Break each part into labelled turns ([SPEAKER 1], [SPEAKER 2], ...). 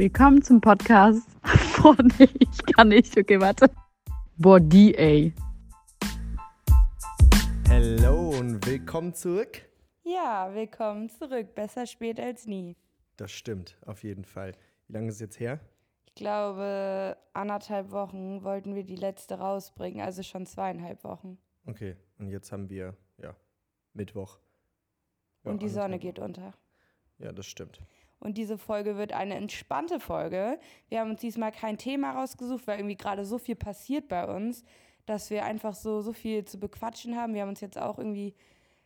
[SPEAKER 1] Willkommen zum Podcast. Boah, nee, ich kann nicht. Okay, warte. Boah, die, ey.
[SPEAKER 2] Hallo und willkommen zurück.
[SPEAKER 3] Ja, willkommen zurück. Besser spät als nie.
[SPEAKER 2] Das stimmt, auf jeden Fall. Wie lange ist es jetzt her?
[SPEAKER 3] Ich glaube, anderthalb Wochen wollten wir die letzte rausbringen, also schon zweieinhalb Wochen.
[SPEAKER 2] Okay, und jetzt haben wir, ja, Mittwoch. Ja,
[SPEAKER 3] Und die Sonne geht unter.
[SPEAKER 2] Ja, das stimmt.
[SPEAKER 3] Und diese Folge wird eine entspannte Folge. Wir haben uns diesmal kein Thema rausgesucht, weil irgendwie gerade so viel passiert bei uns, dass wir einfach so, so viel zu bequatschen haben. Wir haben uns jetzt auch irgendwie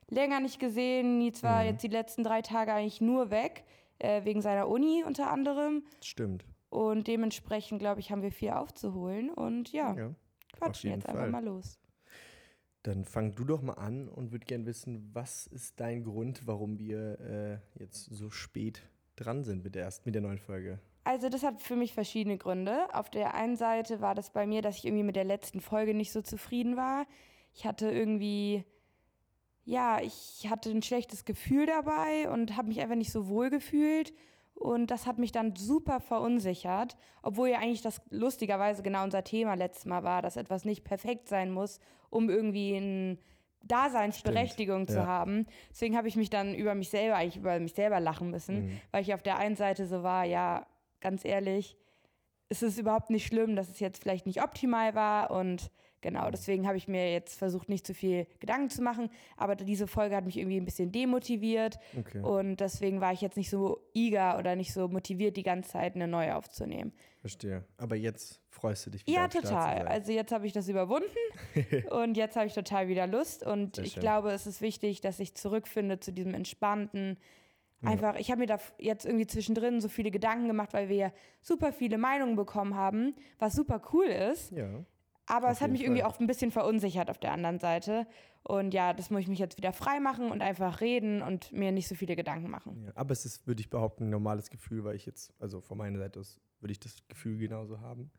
[SPEAKER 3] länger nicht gesehen. Nils war
[SPEAKER 2] Mhm.
[SPEAKER 3] jetzt die letzten drei Tage eigentlich nur weg, äh, wegen seiner Uni unter anderem.
[SPEAKER 2] Stimmt.
[SPEAKER 3] Und dementsprechend, glaube ich, haben wir viel aufzuholen. Und ja,
[SPEAKER 2] Ja.
[SPEAKER 3] quatschen jetzt einfach
[SPEAKER 2] Fall.
[SPEAKER 3] mal los.
[SPEAKER 2] Dann fang du doch mal an und würde gern wissen, was ist dein Grund, warum wir äh, jetzt so spät dran sind mit der ersten, mit der neuen Folge?
[SPEAKER 3] Also das hat für mich verschiedene Gründe. Auf der einen Seite war das bei mir, dass ich irgendwie mit der letzten Folge nicht so zufrieden war. Ich hatte irgendwie, ja, ich hatte ein schlechtes Gefühl dabei und habe mich einfach nicht so wohl gefühlt. Und das hat mich dann super verunsichert, obwohl ja eigentlich das lustigerweise genau unser Thema letztes Mal war, dass etwas nicht perfekt sein muss, um irgendwie eine Daseinsberechtigung
[SPEAKER 2] Stimmt,
[SPEAKER 3] zu
[SPEAKER 2] ja.
[SPEAKER 3] haben. Deswegen habe ich mich dann über mich selber, eigentlich über mich selber lachen müssen,
[SPEAKER 2] Mhm.
[SPEAKER 3] weil ich auf der einen Seite so war, ja, ganz ehrlich, es ist überhaupt nicht schlimm, dass es jetzt vielleicht nicht optimal war und genau, deswegen habe ich mir jetzt versucht, nicht zu viel Gedanken zu machen, aber diese Folge hat mich irgendwie ein bisschen demotiviert
[SPEAKER 2] Okay.
[SPEAKER 3] und deswegen war ich jetzt nicht so eager oder nicht so motiviert, die ganze Zeit eine neue aufzunehmen.
[SPEAKER 2] Verstehe. Aber jetzt freust du dich wieder.
[SPEAKER 3] Ja, total. Also jetzt habe ich das überwunden und jetzt habe ich total wieder Lust und ich glaube, es ist wichtig, dass ich zurückfinde zu diesem entspannten. Einfach, ich habe mir da jetzt irgendwie zwischendrin so viele Gedanken gemacht, weil wir ja super viele Meinungen bekommen haben, was super cool ist.
[SPEAKER 2] ja.
[SPEAKER 3] Aber
[SPEAKER 2] Auf
[SPEAKER 3] es hat mich irgendwie
[SPEAKER 2] Fall.
[SPEAKER 3] auch ein bisschen verunsichert auf der anderen Seite. Und ja, das muss ich mich jetzt wieder frei machen und einfach reden und mir nicht so viele Gedanken machen.
[SPEAKER 2] ja. Aber es ist, würde ich behaupten, ein normales Gefühl, weil ich jetzt, also von meiner Seite aus, würde ich das Gefühl genauso haben.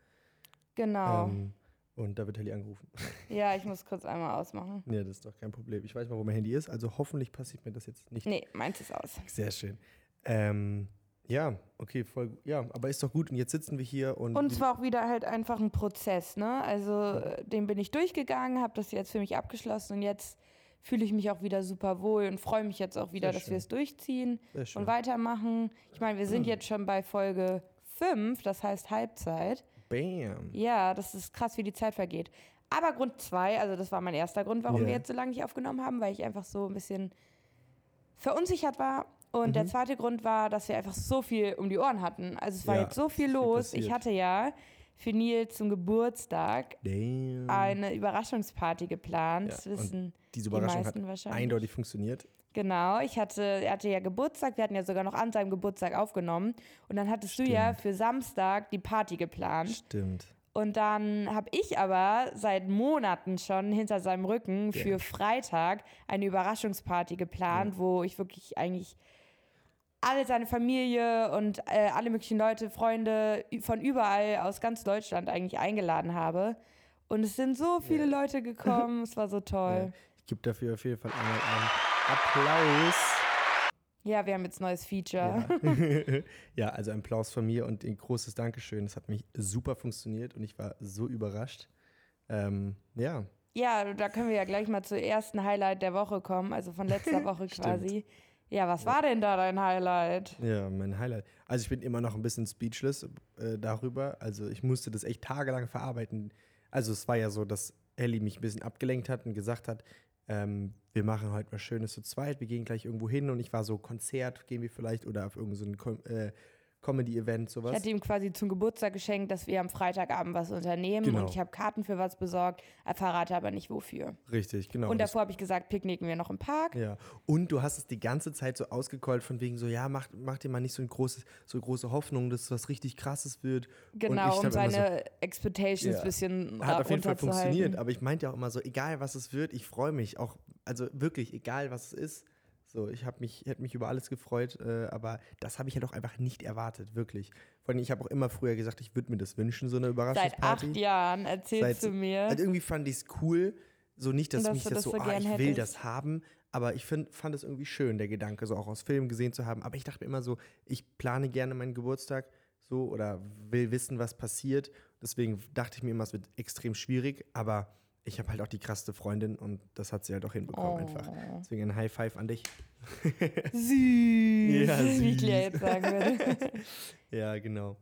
[SPEAKER 3] Genau.
[SPEAKER 2] Ähm, und da wird Helly angerufen.
[SPEAKER 3] Ja, ich muss kurz einmal ausmachen.
[SPEAKER 2] Ja, das ist doch kein Problem. Ich weiß mal, wo mein Handy ist, also hoffentlich passiert mir das jetzt nicht.
[SPEAKER 3] Nee, meins ist aus.
[SPEAKER 2] Sehr schön. Ähm, ja, okay, voll gut. Ja, aber ist doch gut. Und jetzt sitzen wir hier und.
[SPEAKER 3] Und es war auch wieder halt einfach ein Prozess, ne? Also äh, den bin ich durchgegangen, habe das jetzt für mich abgeschlossen und jetzt fühle ich mich auch wieder super wohl und freue mich jetzt auch wieder, dass wir es durchziehen und weitermachen. Ich meine, wir sind
[SPEAKER 2] Mhm.
[SPEAKER 3] jetzt schon bei Folge 5, das heißt Halbzeit.
[SPEAKER 2] Bam.
[SPEAKER 3] Ja, das ist krass, wie die Zeit vergeht. Aber Grund 2, also das war mein erster Grund, warum
[SPEAKER 2] Ja.
[SPEAKER 3] wir jetzt so lange nicht aufgenommen haben, weil ich einfach so ein bisschen verunsichert war. Und der
[SPEAKER 2] Mhm.
[SPEAKER 3] zweite Grund war, dass wir einfach so viel um die Ohren hatten. Also es war
[SPEAKER 2] Ja,
[SPEAKER 3] jetzt so viel
[SPEAKER 2] ist viel
[SPEAKER 3] los. ich hatte ja für Nils zum Geburtstag
[SPEAKER 2] Damn.
[SPEAKER 3] eine Überraschungsparty geplant.
[SPEAKER 2] Ja,
[SPEAKER 3] Das wissen
[SPEAKER 2] Diese
[SPEAKER 3] die
[SPEAKER 2] Überraschung hat
[SPEAKER 3] meisten wahrscheinlich.
[SPEAKER 2] eindeutig funktioniert.
[SPEAKER 3] Genau, ich hatte, er hatte ja Geburtstag, wir hatten ja sogar noch an seinem Geburtstag aufgenommen. Und dann hattest du ja
[SPEAKER 2] Stimmt.
[SPEAKER 3] für Samstag die Party geplant.
[SPEAKER 2] Stimmt.
[SPEAKER 3] Und dann habe ich aber seit Monaten schon hinter seinem Rücken
[SPEAKER 2] Ja.
[SPEAKER 3] für Freitag eine Überraschungsparty geplant, wo ich wirklich eigentlich alle seine Familie und äh, alle möglichen Leute, Freunde von überall aus ganz Deutschland eigentlich eingeladen habe. Und es sind so viele Leute gekommen, es war so
[SPEAKER 2] Ja.
[SPEAKER 3] toll.
[SPEAKER 2] Ich gebe dafür auf jeden Fall einmal einen Applaus.
[SPEAKER 3] Ja, wir haben jetzt neues Feature.
[SPEAKER 2] Ja. ja, also ein Applaus von mir und ein großes Dankeschön. Es hat mich super funktioniert und ich war so überrascht. Ähm, ja,
[SPEAKER 3] Ja, da können wir ja gleich mal zur ersten Highlight der Woche kommen, also von letzter Woche quasi. Ja, was war denn da dein Highlight?
[SPEAKER 2] Ja, mein Highlight. Also ich bin immer noch ein bisschen speechless äh, darüber. Also ich musste das echt tagelang verarbeiten. Also es war ja so, dass Ellie mich ein bisschen abgelenkt hat und gesagt hat, ähm, wir machen heute was Schönes zu zweit, wir gehen gleich irgendwo hin und ich war so, Konzert gehen wir vielleicht oder auf irgendein so äh, Comedy-Event,
[SPEAKER 3] Ich
[SPEAKER 2] sowas.
[SPEAKER 3] hatte ihm quasi zum Geburtstag geschenkt, dass wir am Freitagabend was unternehmen
[SPEAKER 2] Genau.
[SPEAKER 3] und ich habe Karten für was besorgt, er verrate aber nicht wofür.
[SPEAKER 2] Richtig, genau.
[SPEAKER 3] und davor habe ich gesagt, picknicken wir noch im Park.
[SPEAKER 2] Ja, und du hast es die ganze Zeit so ausgekeult von wegen so, ja, mach, mach dir mal nicht so, ein großes, so große Hoffnung, dass was richtig krasses wird.
[SPEAKER 3] Genau,
[SPEAKER 2] ich
[SPEAKER 3] um seine Expectations
[SPEAKER 2] Ja.
[SPEAKER 3] ein bisschen
[SPEAKER 2] Hat auf jeden Fall funktioniert, aber ich meinte auch immer so, egal was es wird, ich freue mich auch, also wirklich, egal was es ist. So, ich habe mich, hätte mich über alles gefreut, äh, aber das habe ich halt auch einfach nicht erwartet, wirklich. Vor allem, ich habe auch immer früher gesagt, ich würde mir das wünschen, so eine
[SPEAKER 3] Seit
[SPEAKER 2] Überraschungsparty.
[SPEAKER 3] acht Jahren erzählst
[SPEAKER 2] Seit-
[SPEAKER 3] du mir.
[SPEAKER 2] Also irgendwie fand ich es cool, so nicht, dass
[SPEAKER 3] Dass
[SPEAKER 2] mich das
[SPEAKER 3] das
[SPEAKER 2] so,
[SPEAKER 3] so
[SPEAKER 2] ah, ich will
[SPEAKER 3] hättest.
[SPEAKER 2] das haben, aber ich find, fand es irgendwie schön, der Gedanke, so auch aus Filmen gesehen zu haben. Aber ich dachte mir immer so, ich plane gerne meinen Geburtstag so oder will wissen, was passiert. Deswegen dachte ich mir immer, es wird extrem schwierig, aber ich habe halt auch die krasseste Freundin und das hat sie halt auch hinbekommen einfach.
[SPEAKER 3] Oh.
[SPEAKER 2] Deswegen ein High Five an dich.
[SPEAKER 3] Süß,
[SPEAKER 2] Ja,
[SPEAKER 3] wie Claire
[SPEAKER 2] süß.
[SPEAKER 3] jetzt sagen würde.
[SPEAKER 2] Ja, genau.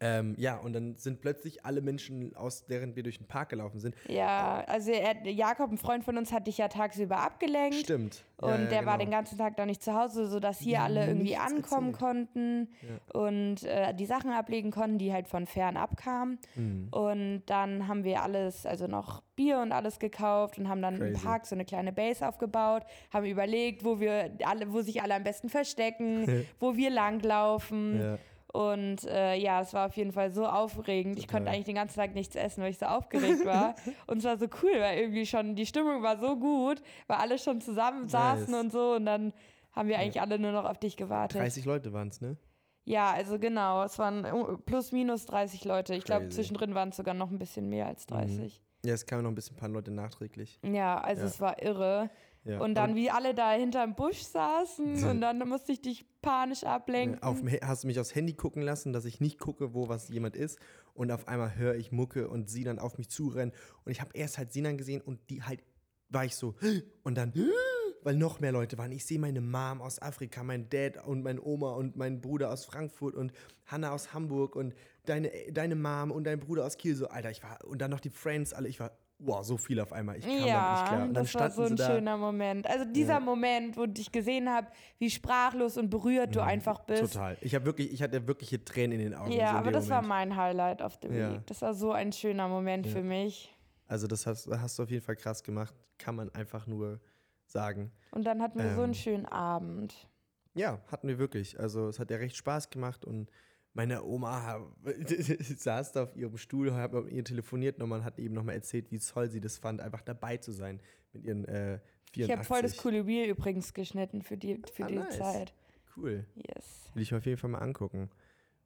[SPEAKER 2] Ähm, ja, und dann sind plötzlich alle Menschen, aus während wir durch den Park gelaufen sind.
[SPEAKER 3] ja, also er, Jakob, ein Freund von uns, hat dich ja tagsüber abgelenkt.
[SPEAKER 2] Stimmt.
[SPEAKER 3] Und
[SPEAKER 2] Ja, ja,
[SPEAKER 3] der war
[SPEAKER 2] genau.
[SPEAKER 3] den ganzen Tag da nicht zu Hause, sodass hier
[SPEAKER 2] Ja,
[SPEAKER 3] alle irgendwie ankommen
[SPEAKER 2] erzählt.
[SPEAKER 3] konnten und äh, die Sachen ablegen konnten, die halt von fern abkamen.
[SPEAKER 2] Mhm.
[SPEAKER 3] Und dann haben wir alles, also noch Bier und alles gekauft und haben dann im
[SPEAKER 2] Crazy.
[SPEAKER 3] Park so eine kleine Base aufgebaut, haben überlegt, wo wir alle, wo sich alle am besten verstecken, wo wir langlaufen.
[SPEAKER 2] Ja.
[SPEAKER 3] Und äh, ja, es war auf jeden Fall so aufregend. Ich
[SPEAKER 2] Total.
[SPEAKER 3] konnte eigentlich den ganzen Tag nichts essen, weil ich so aufgeregt war. und es war so cool, weil irgendwie schon die Stimmung war so gut, weil alle schon zusammen saßen
[SPEAKER 2] Nice.
[SPEAKER 3] und so. Und dann haben wir eigentlich alle nur noch auf dich gewartet.
[SPEAKER 2] 30 Leute waren es, ne?
[SPEAKER 3] Ja, also genau. Es waren uh, plus minus 30 Leute. Ich glaube, zwischendrin waren es sogar noch ein bisschen mehr als 30.
[SPEAKER 2] Ja, es kamen noch ein bisschen ein paar Leute nachträglich.
[SPEAKER 3] Ja, also
[SPEAKER 2] Ja.
[SPEAKER 3] es war irre.
[SPEAKER 2] Ja.
[SPEAKER 3] Und dann, wie alle da hinterm Busch saßen und dann musste ich dich panisch ablenken.
[SPEAKER 2] Auf, hast du mich aufs Handy gucken lassen, dass ich nicht gucke, wo was jemand ist. Und auf einmal höre ich Mucke und sie dann auf mich zurennen. Und ich habe erst halt Sinan gesehen und die halt, war ich so, und dann, weil noch mehr Leute waren. Ich sehe meine Mom aus Afrika, mein Dad und meine Oma und mein Bruder aus Frankfurt und Hannah aus Hamburg und deine, deine Mom und dein Bruder aus Kiel. So, Alter, ich war, und dann noch die Friends, alle, ich war, wow, so viel auf einmal. Ich kam damit nicht
[SPEAKER 3] Ja,
[SPEAKER 2] klar. Und dann
[SPEAKER 3] das war so ein schöner Moment. Also dieser
[SPEAKER 2] Ja.
[SPEAKER 3] Moment, wo ich gesehen habe, wie sprachlos und berührt du einfach bist.
[SPEAKER 2] Mhm. Total. Ich habe wirklich, ich hatte wirkliche Tränen in den Augen.
[SPEAKER 3] Ja,
[SPEAKER 2] so
[SPEAKER 3] aber das war
[SPEAKER 2] Moment.
[SPEAKER 3] mein Highlight auf dem
[SPEAKER 2] Ja.
[SPEAKER 3] Weg. Das war so ein schöner Moment
[SPEAKER 2] Ja.
[SPEAKER 3] für mich.
[SPEAKER 2] Also das hast, hast du auf jeden Fall krass gemacht. Kann man einfach nur sagen.
[SPEAKER 3] Und dann hatten wir so einen
[SPEAKER 2] Ähm.
[SPEAKER 3] schönen Abend.
[SPEAKER 2] Ja, hatten wir wirklich. Also es hat ja recht Spaß gemacht und meine Oma saß da auf ihrem Stuhl, hat mit ihr telefoniert und man hat eben nochmal erzählt, wie toll sie das fand, einfach dabei zu sein mit ihren äh, 84.
[SPEAKER 3] Ich habe voll das coole Reel übrigens geschnitten für die, für
[SPEAKER 2] Ah,
[SPEAKER 3] die
[SPEAKER 2] nice.
[SPEAKER 3] Zeit.
[SPEAKER 2] Cool.
[SPEAKER 3] Yes.
[SPEAKER 2] Will ich mir auf jeden Fall mal angucken.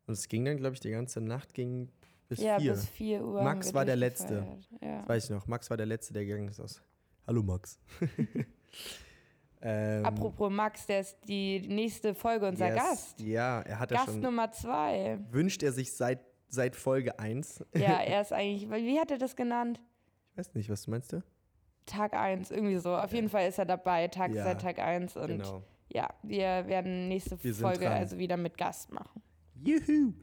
[SPEAKER 2] Und es ging dann, glaube ich, die ganze Nacht ging bis
[SPEAKER 3] ja,
[SPEAKER 2] vier.
[SPEAKER 3] bis 4 Uhr.
[SPEAKER 2] Max war der Letzte.
[SPEAKER 3] Ja.
[SPEAKER 2] Das weiß ich noch. Max war der Letzte, der gegangen ist aus. Hallo Max. ähm,
[SPEAKER 3] Apropos Max, der ist die nächste Folge unser
[SPEAKER 2] yes,
[SPEAKER 3] Gast.
[SPEAKER 2] Ja, er hat ja
[SPEAKER 3] Gast
[SPEAKER 2] schon.
[SPEAKER 3] Nummer zwei.
[SPEAKER 2] Wünscht er sich seit, seit Folge 1.
[SPEAKER 3] Ja, er ist eigentlich, wie hat er das genannt?
[SPEAKER 2] Ich weiß nicht, was du meinst du?
[SPEAKER 3] Tag 1, irgendwie so. Auf jeden Fall ist er dabei, Tag
[SPEAKER 2] Ja,
[SPEAKER 3] seit Tag 1. Und
[SPEAKER 2] Genau.
[SPEAKER 3] ja, wir werden nächste
[SPEAKER 2] Wir
[SPEAKER 3] Folge also wieder mit Gast machen.
[SPEAKER 2] Juhu.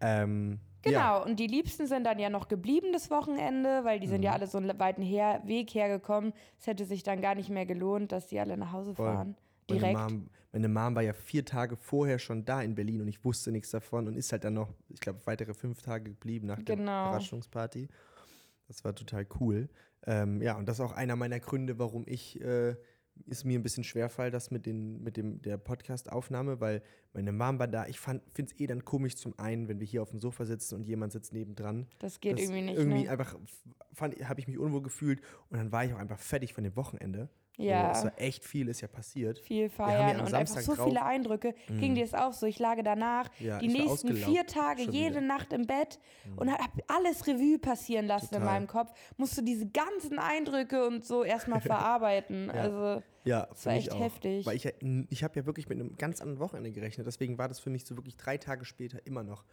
[SPEAKER 2] Ähm,
[SPEAKER 3] Genau,
[SPEAKER 2] Ja,
[SPEAKER 3] und die Liebsten sind dann ja noch geblieben das Wochenende, weil die sind ja
[SPEAKER 2] Mhm.
[SPEAKER 3] alle so einen weiten Her Weg hergekommen. Es hätte sich dann gar nicht mehr gelohnt, dass die alle nach Hause
[SPEAKER 2] Voll.
[SPEAKER 3] fahren.
[SPEAKER 2] meine
[SPEAKER 3] Direkt.
[SPEAKER 2] Mom, meine Mom war ja vier Tage vorher schon da in Berlin und ich wusste nichts davon und ist halt dann noch, ich glaube, weitere fünf Tage geblieben nach der
[SPEAKER 3] Genau.
[SPEAKER 2] Überraschungsparty. Das war total cool. Ähm, ja, und das ist auch einer meiner Gründe, warum ich äh, ist mir ein bisschen schwerfall, das mit, den, mit dem, der Podcast-Aufnahme, weil meine Mom war da. Ich finde es eh dann komisch zum einen, wenn wir hier auf dem Sofa sitzen und jemand sitzt nebendran.
[SPEAKER 3] Das geht
[SPEAKER 2] das
[SPEAKER 3] irgendwie nicht.
[SPEAKER 2] Irgendwie
[SPEAKER 3] ne?
[SPEAKER 2] einfach habe ich mich unwohl gefühlt und dann war ich auch einfach fertig von dem Wochenende.
[SPEAKER 3] Ja.
[SPEAKER 2] Es war echt viel, ist ja passiert.
[SPEAKER 3] viel
[SPEAKER 2] ja
[SPEAKER 3] feiern
[SPEAKER 2] am
[SPEAKER 3] und einfach so
[SPEAKER 2] drauf-
[SPEAKER 3] viele Eindrücke. Ging dir es auch so? Ich lag danach
[SPEAKER 2] Ja,
[SPEAKER 3] die nächsten vier Tage jede.
[SPEAKER 2] Mhm.
[SPEAKER 3] Nacht im Bett und hab alles Revue passieren lassen in
[SPEAKER 2] Total.
[SPEAKER 3] meinem Kopf. Musste diese ganzen Eindrücke und so erstmal verarbeiten.
[SPEAKER 2] Ja.
[SPEAKER 3] Also
[SPEAKER 2] Ja,
[SPEAKER 3] Das war echt
[SPEAKER 2] auch.
[SPEAKER 3] heftig.
[SPEAKER 2] Weil ich, ja, ich habe ja wirklich mit einem ganz anderen Wochenende gerechnet. Deswegen war das für mich so wirklich drei Tage später immer noch.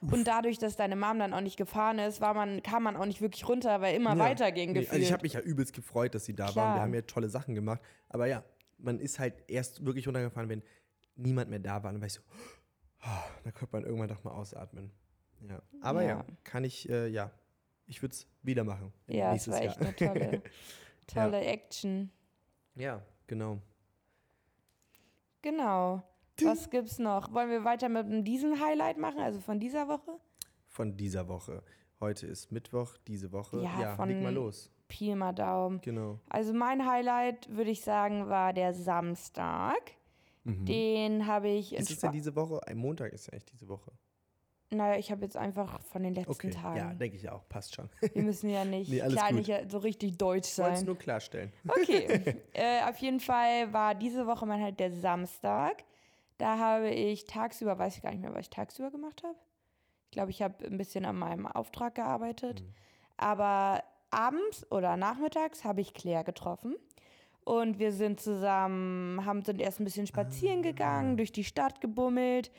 [SPEAKER 3] und dadurch, dass deine Mom dann auch nicht gefahren ist, war man, kam man auch nicht wirklich runter, weil immer
[SPEAKER 2] Ja.
[SPEAKER 3] weiterging
[SPEAKER 2] Nee,
[SPEAKER 3] gefühlt.
[SPEAKER 2] also ich habe mich ja übelst gefreut, dass sie da waren.
[SPEAKER 3] Klar.
[SPEAKER 2] Wir haben ja tolle Sachen gemacht. Aber ja, man ist halt erst wirklich runtergefahren, wenn niemand mehr da war. Und dann war ich so, ah, da könnte man irgendwann doch mal ausatmen. Ja. Aber ja,
[SPEAKER 3] Ja.
[SPEAKER 2] kann ich, äh, ja, ich würde es wieder machen.
[SPEAKER 3] ja, es war echt
[SPEAKER 2] Jahr.
[SPEAKER 3] eine tolle, tolle Action.
[SPEAKER 2] Ja, genau.
[SPEAKER 3] Genau. Was gibt's noch? Wollen wir weiter mit diesem Highlight machen, also von dieser Woche?
[SPEAKER 2] Von dieser Woche. Heute ist Mittwoch, diese Woche.
[SPEAKER 3] Ja,
[SPEAKER 2] Ja,
[SPEAKER 3] von-
[SPEAKER 2] leg mal los.
[SPEAKER 3] Pi mal Daumen.
[SPEAKER 2] Genau.
[SPEAKER 3] Also mein Highlight, würde ich sagen, war der Samstag. Den habe ich
[SPEAKER 2] Mhm. Ist es denn diese Woche? Ein Montag ist ja echt diese Woche.
[SPEAKER 3] Naja, ich habe jetzt einfach von den letzten
[SPEAKER 2] Okay,
[SPEAKER 3] Tagen.
[SPEAKER 2] ja, denke ich auch. Passt schon.
[SPEAKER 3] Wir müssen ja nicht,
[SPEAKER 2] Nee,
[SPEAKER 3] klar,
[SPEAKER 2] gut.
[SPEAKER 3] nicht so richtig deutsch
[SPEAKER 2] Ich wollte es
[SPEAKER 3] sein.
[SPEAKER 2] nur klarstellen.
[SPEAKER 3] Okay, äh, auf jeden Fall war diese Woche mein halt der Samstag. Da habe ich tagsüber, weiß ich gar nicht mehr, was ich tagsüber gemacht habe. Ich glaube, ich habe ein bisschen an meinem Auftrag gearbeitet.
[SPEAKER 2] Mhm.
[SPEAKER 3] Aber abends oder nachmittags habe ich Claire getroffen. Und wir sind zusammen, haben, sind erst ein bisschen spazieren
[SPEAKER 2] Ah.
[SPEAKER 3] gegangen, durch die Stadt gebummelt.